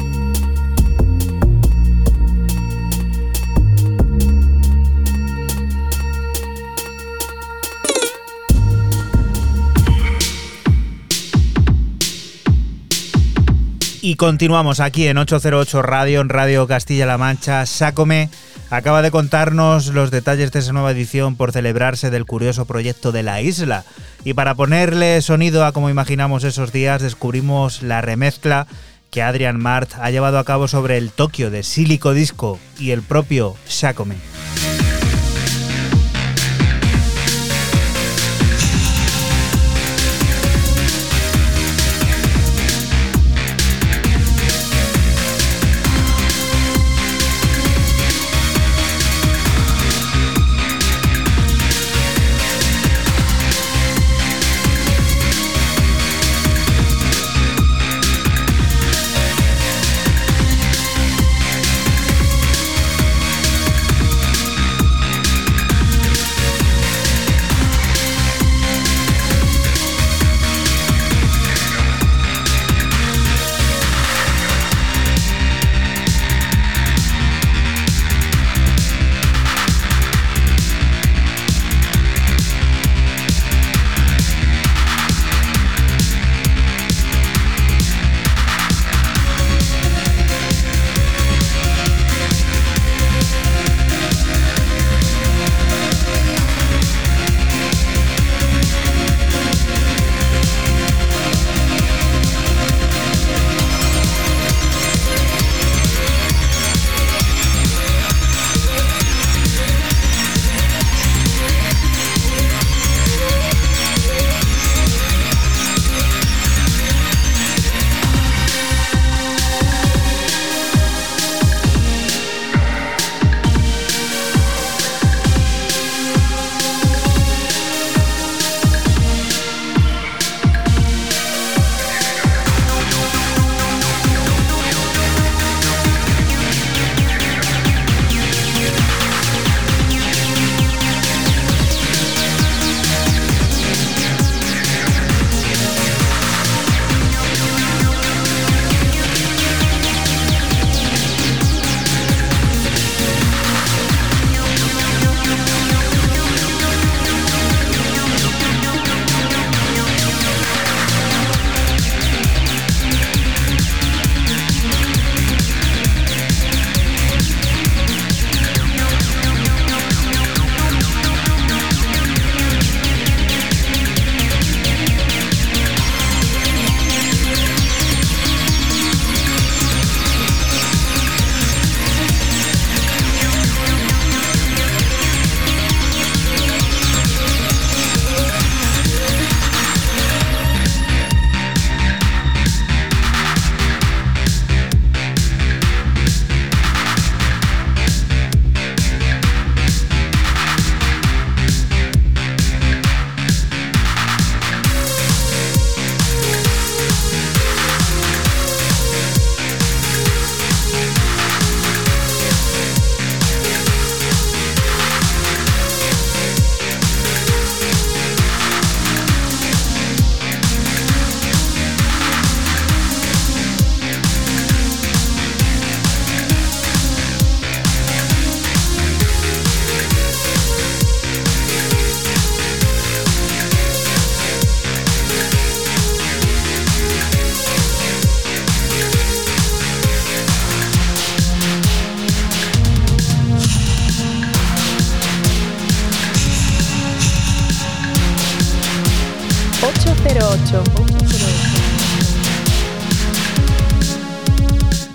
Y continuamos aquí en 808 Radio, en Radio Castilla-La Mancha. Sácome acaba de contarnos los detalles de esa nueva edición por celebrarse del curioso proyecto de la isla. Y para ponerle sonido a como imaginamos esos días, descubrimos la remezcla que Adrian Mart ha llevado a cabo sobre el Tokio de Silico Disco y el propio Sácome.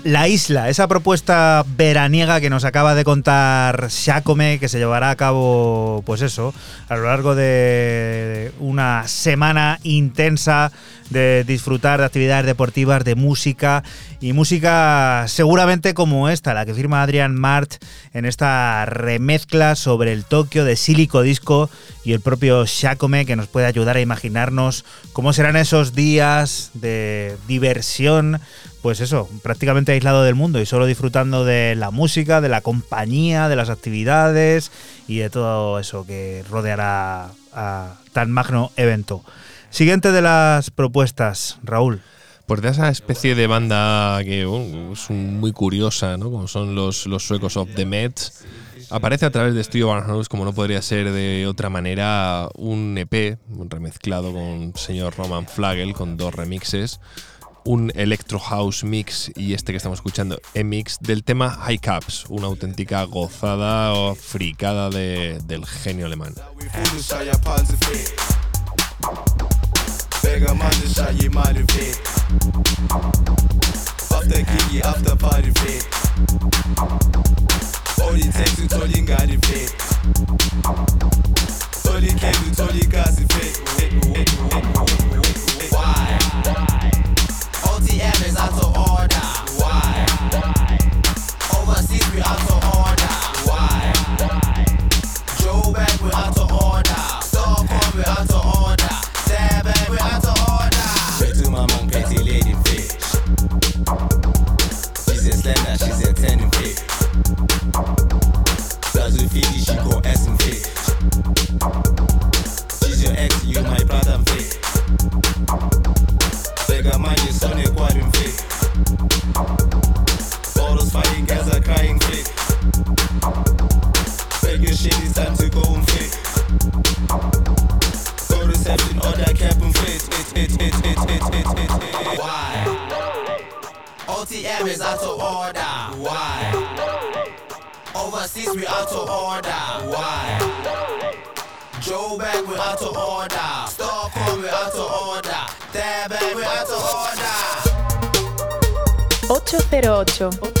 La isla, esa propuesta veraniega que nos acaba de contar Shakome, que se llevará a cabo, pues eso, a lo largo de una semana intensa de disfrutar de actividades deportivas, de música y música seguramente como esta, la que firma Adrian Mart en esta remezcla sobre el Tokio de Silico Disco y el propio Shakome que nos puede ayudar a imaginarnos cómo serán esos días de diversión pues eso, prácticamente aislado del mundo y solo disfrutando de la música, de la compañía, de las actividades y de todo eso que rodeará a tan magno evento. Siguiente de las propuestas, Raúl. Pues de esa especie de banda que uh, es muy curiosa, ¿no? Como son los, suecos of the Mets. Aparece a través de Studio Barnhouse, como no podría ser de otra manera, un EP remezclado con señor Roman Flagel, con dos remixes un Electro House Mix y este que estamos escuchando, E-Mix, del tema High Caps, una auténtica gozada o fricada de, del genio alemán. Is out of order. Why? Overseas we out of order. Why? Joburg we out of order. Why? OTM is out of order. Why? Overseas we out of order. Why? Joburg we out of order. Stockholm we out of order. Durban we out of order. 808. 808.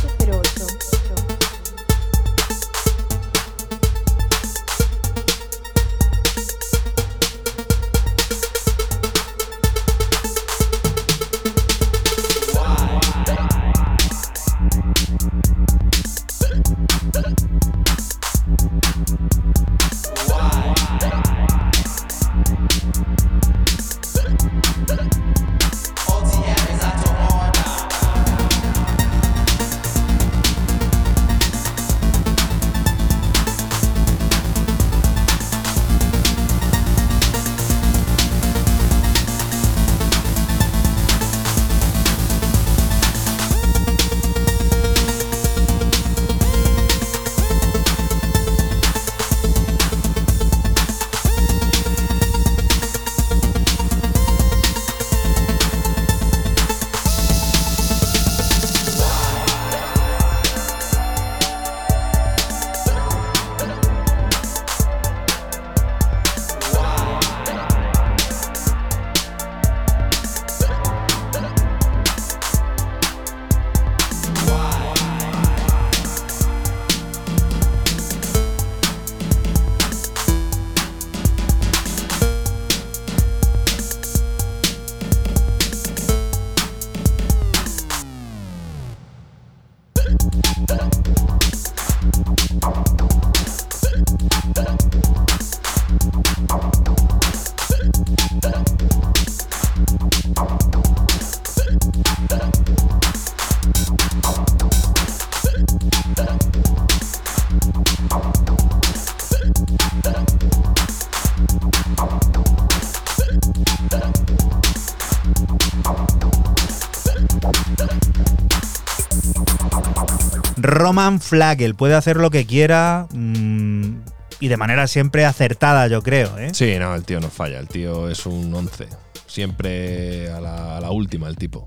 Roman Flagel puede hacer lo que quiera mm, y de manera siempre acertada, yo creo. ¿eh? Sí, no, el tío no falla, el tío es un 11. siempre a la, a la última el tipo.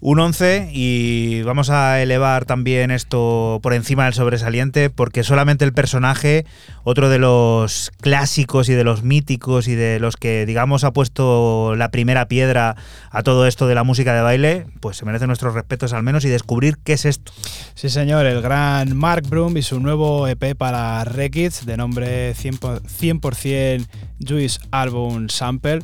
Un 11 y vamos a elevar también esto por encima del sobresaliente porque solamente el personaje, otro de los clásicos y de los míticos y de los que digamos ha puesto la primera piedra a todo esto de la música de baile, pues se merece nuestros respetos al menos y descubrir qué es esto. Sí señor, el gran Mark Broom y su nuevo EP para Rekids de nombre 100%, 100% Juice Album Sample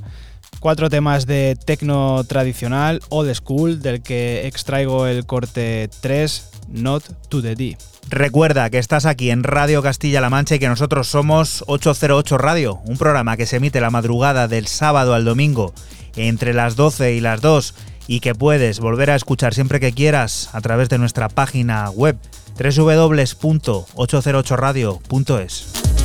cuatro temas de techno tradicional, old school, del que extraigo el corte 3, Not to the D. Recuerda que estás aquí en Radio Castilla-La Mancha y que nosotros somos 808 Radio, un programa que se emite la madrugada del sábado al domingo entre las 12 y las 2 y que puedes volver a escuchar siempre que quieras a través de nuestra página web www.808radio.es.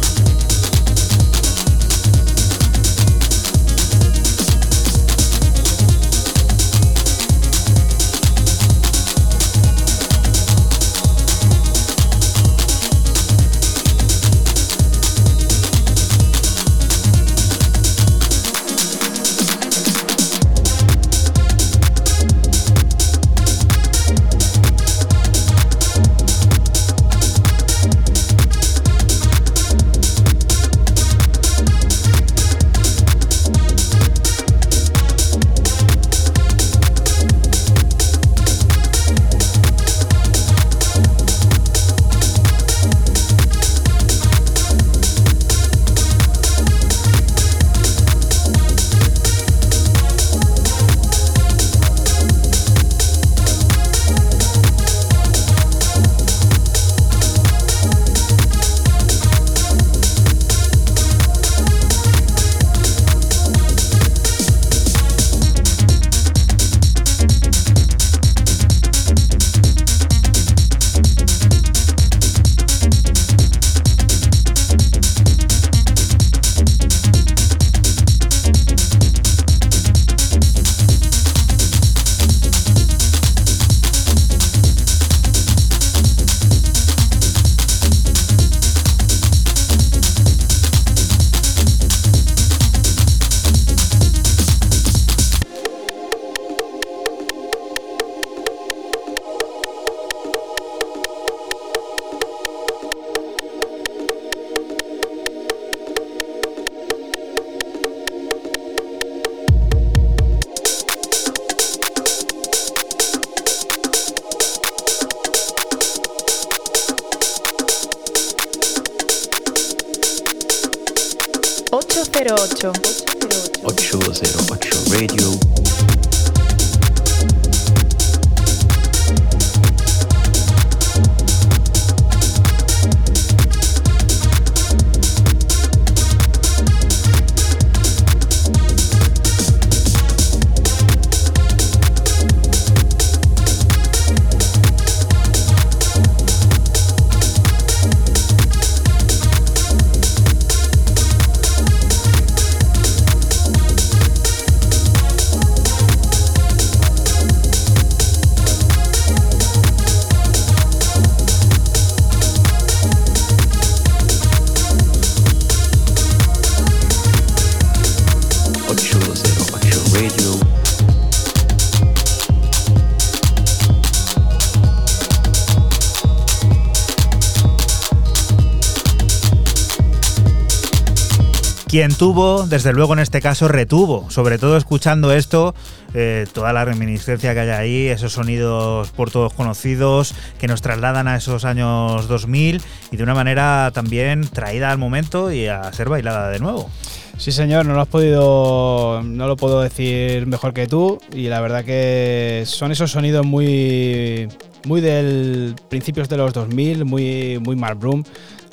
quien tuvo, desde luego en este caso retuvo, sobre todo escuchando esto, eh, toda la reminiscencia que hay ahí, esos sonidos por todos conocidos que nos trasladan a esos años 2000 y de una manera también traída al momento y a ser bailada de nuevo. Sí, señor, no lo has podido, no lo puedo decir mejor que tú y la verdad que son esos sonidos muy, muy del principios de los 2000, muy, muy Mark Broom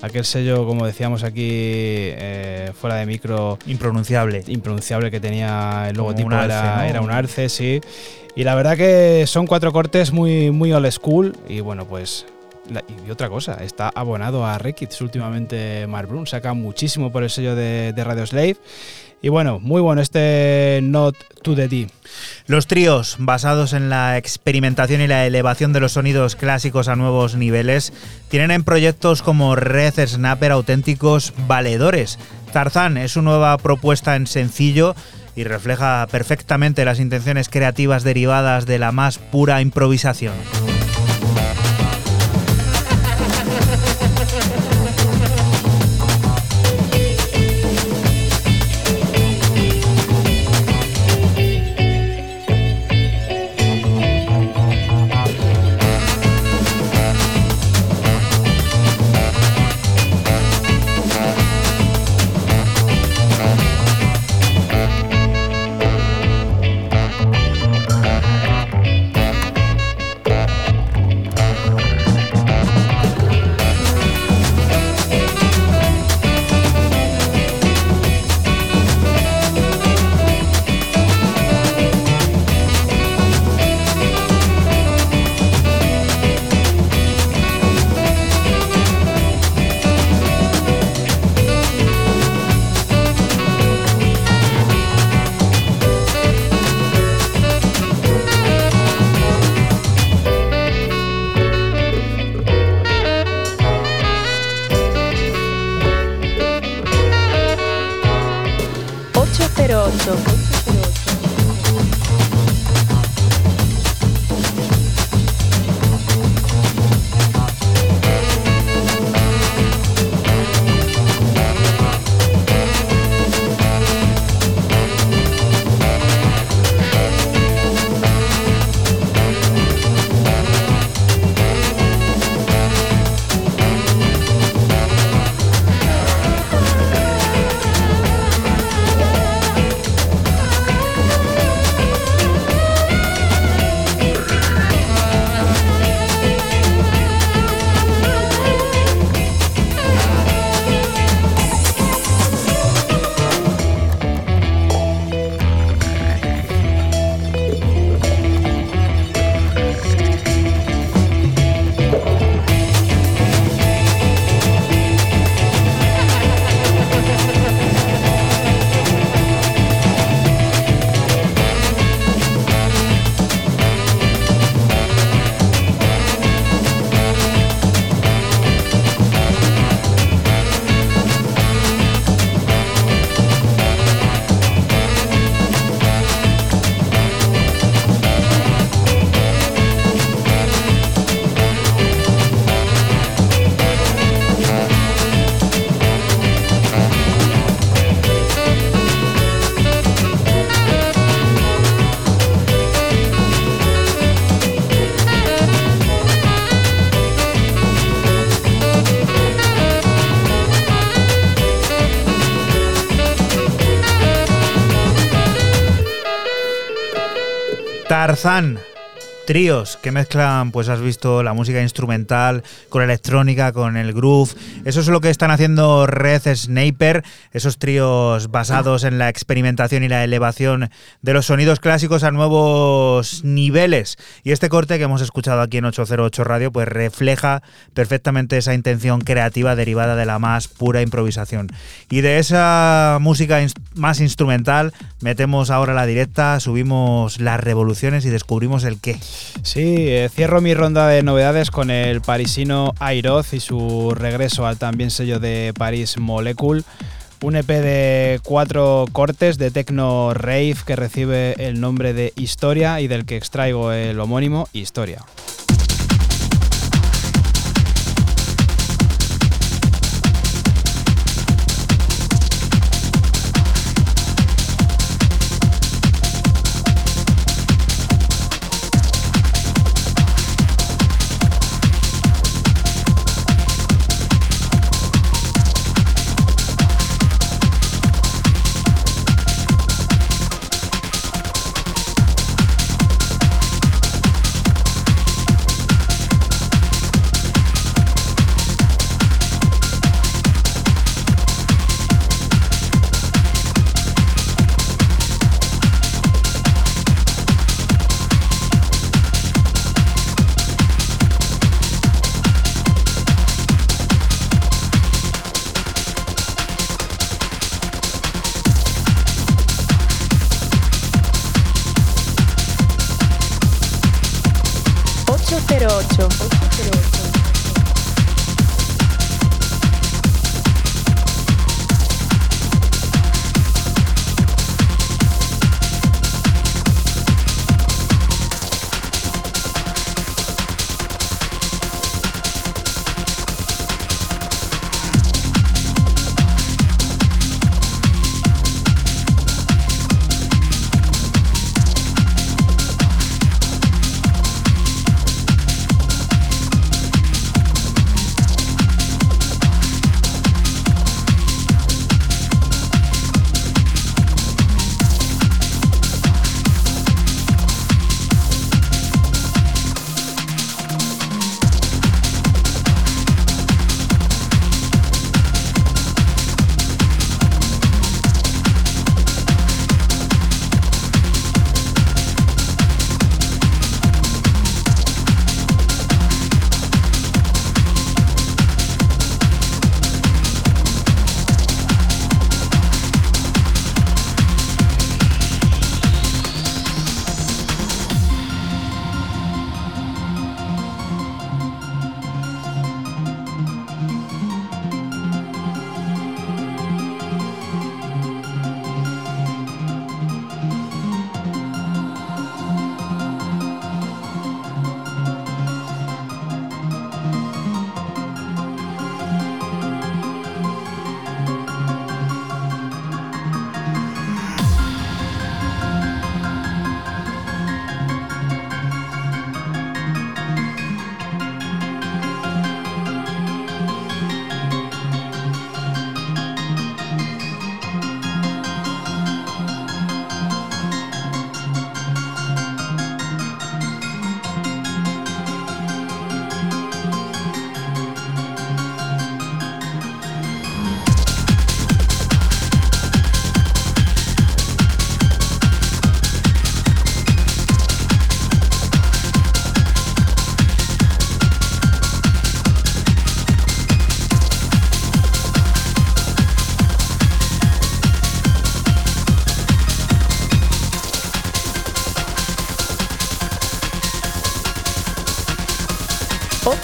aquel sello, como decíamos aquí, eh, fuera de micro. Impronunciable. Impronunciable que tenía el logotipo, era, un arce, sí. Y la verdad que son cuatro cortes muy, muy old school. Y bueno, pues. y otra cosa, está abonado a Rekids últimamente Mark Brun, saca muchísimo por el sello de, de Radio Slave. Y bueno, muy bueno este Not to the D. Los tríos, basados en la experimentación y la elevación de los sonidos clásicos a nuevos niveles, tienen en proyectos como Red Snapper auténticos valedores. Tarzan es su nueva propuesta en sencillo y refleja perfectamente las intenciones creativas derivadas de la más pura improvisación. Tarzán tríos que mezclan, pues has visto la música instrumental con electrónica, con el groove. Eso es lo que están haciendo Red Sniper, esos tríos basados en la experimentación y la elevación de los sonidos clásicos a nuevos niveles. Y este corte que hemos escuchado aquí en 808 Radio, pues refleja perfectamente esa intención creativa derivada de la más pura improvisación. Y de esa música más instrumental, metemos ahora la directa, subimos las revoluciones y descubrimos el qué. Sí, eh, cierro mi ronda de novedades con el parisino Airoz y su regreso al también sello de Paris Molecule. Un EP de cuatro cortes de techno rave que recibe el nombre de Historia y del que extraigo el homónimo Historia.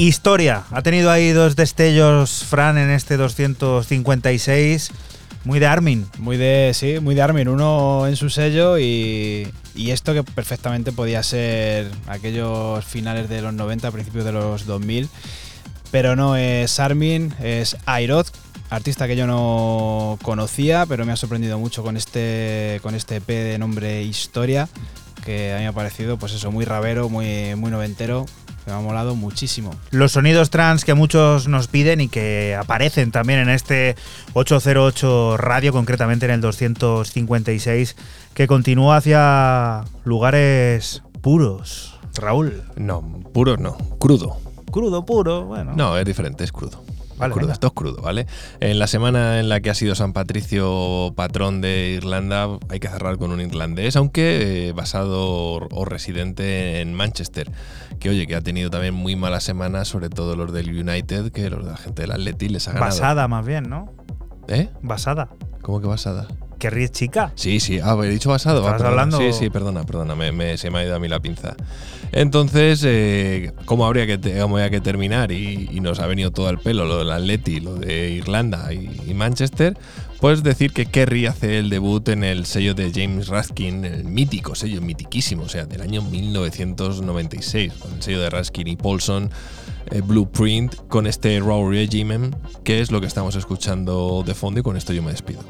Historia. Ha tenido ahí dos destellos, Fran, en este 256. Muy de Armin. Muy de, sí, muy de Armin. Uno en su sello y, esto que perfectamente podía ser aquellos finales de los 90, principios de los 2000. Pero no es Armin, es Airod, artista que yo no conocía, pero me ha sorprendido mucho con este, con este de nombre Historia, que a mí me ha parecido, pues eso, muy rabero, muy, muy noventero, que me ha molado muchísimo. Los sonidos trans que muchos nos piden y que aparecen también en este 808 radio, concretamente en el 256, que continúa hacia lugares puros. Raúl. No, puro no, crudo. Crudo, puro, bueno. No, es diferente, es crudo. Vale, crudo, venga. esto es crudo, ¿vale? En la semana en la que ha sido San Patricio patrón de Irlanda, hay que cerrar con un irlandés, aunque eh, basado o residente en Manchester, que oye, que ha tenido también muy malas semanas, sobre todo los del United, que los de la gente del Atleti les ha ganado. Basada, más bien, ¿no? ¿Eh? Basada. ¿Cómo que basada? Que ríes chica. Sí, sí, ah, he dicho basado. ah, perdona. hablando- Sí, sí, perdona, perdona, me, me- se me ha ido a mí la pinza. Entonces, eh, ¿cómo habría que, te- cómo había que terminar? Y, y nos ha venido todo al pelo, lo del Atleti, lo de Irlanda y, y Manchester. Pues decir que Kerry hace el debut en el sello de James Raskin, el mítico sello, mitiquísimo, o sea, del año 1996, con el sello de Raskin y Paulson, eh, Blueprint, con este Raw Regimen, que es lo que estamos escuchando de fondo y con esto yo me despido.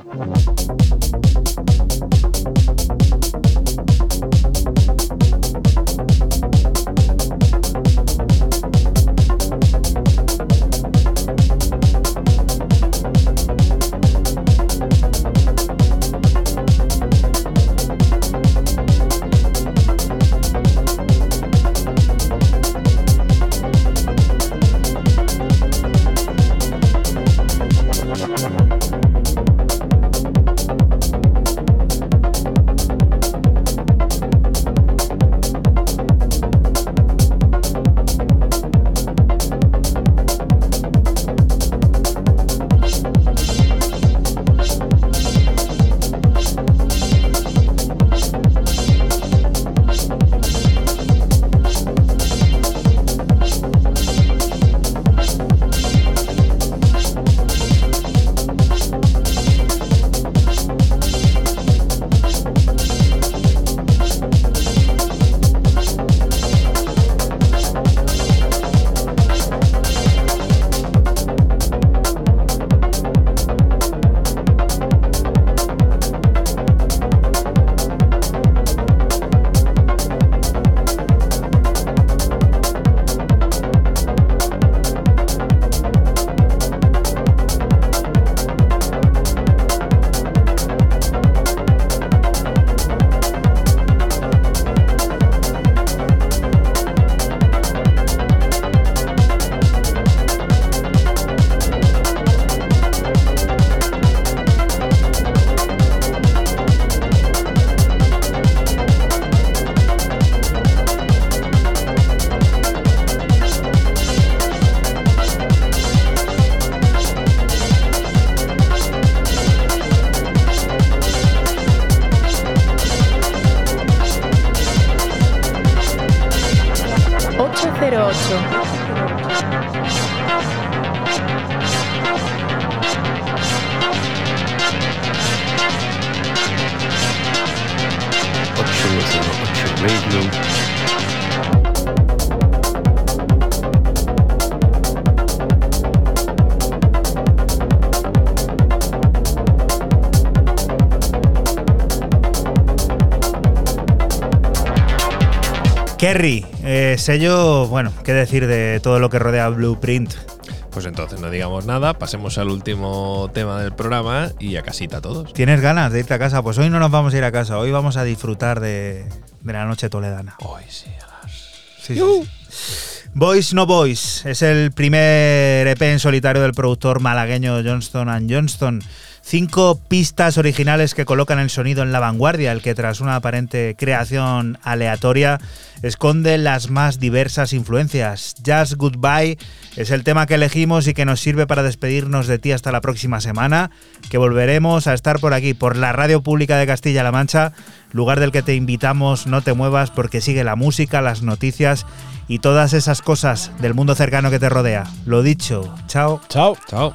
Kerry, eh, sello, bueno, qué decir de todo lo que rodea Blueprint. Pues entonces no digamos nada, pasemos al último tema del programa y a casita todos. ¿Tienes ganas de irte a casa? Pues hoy no nos vamos a ir a casa, hoy vamos a disfrutar de, de la noche toledana. Hoy sí, a las Sí, sí, sí. Boys No Boys es el primer EP en solitario del productor malagueño Johnston Johnston. Cinco pistas originales que colocan el sonido en la vanguardia, el que tras una aparente creación aleatoria esconde las más diversas influencias. Just Goodbye es el tema que elegimos y que nos sirve para despedirnos de ti hasta la próxima semana, que volveremos a estar por aquí, por la Radio Pública de Castilla-La Mancha, lugar del que te invitamos, no te muevas porque sigue la música, las noticias y todas esas cosas del mundo cercano que te rodea. Lo dicho, chao. Chao. Chao.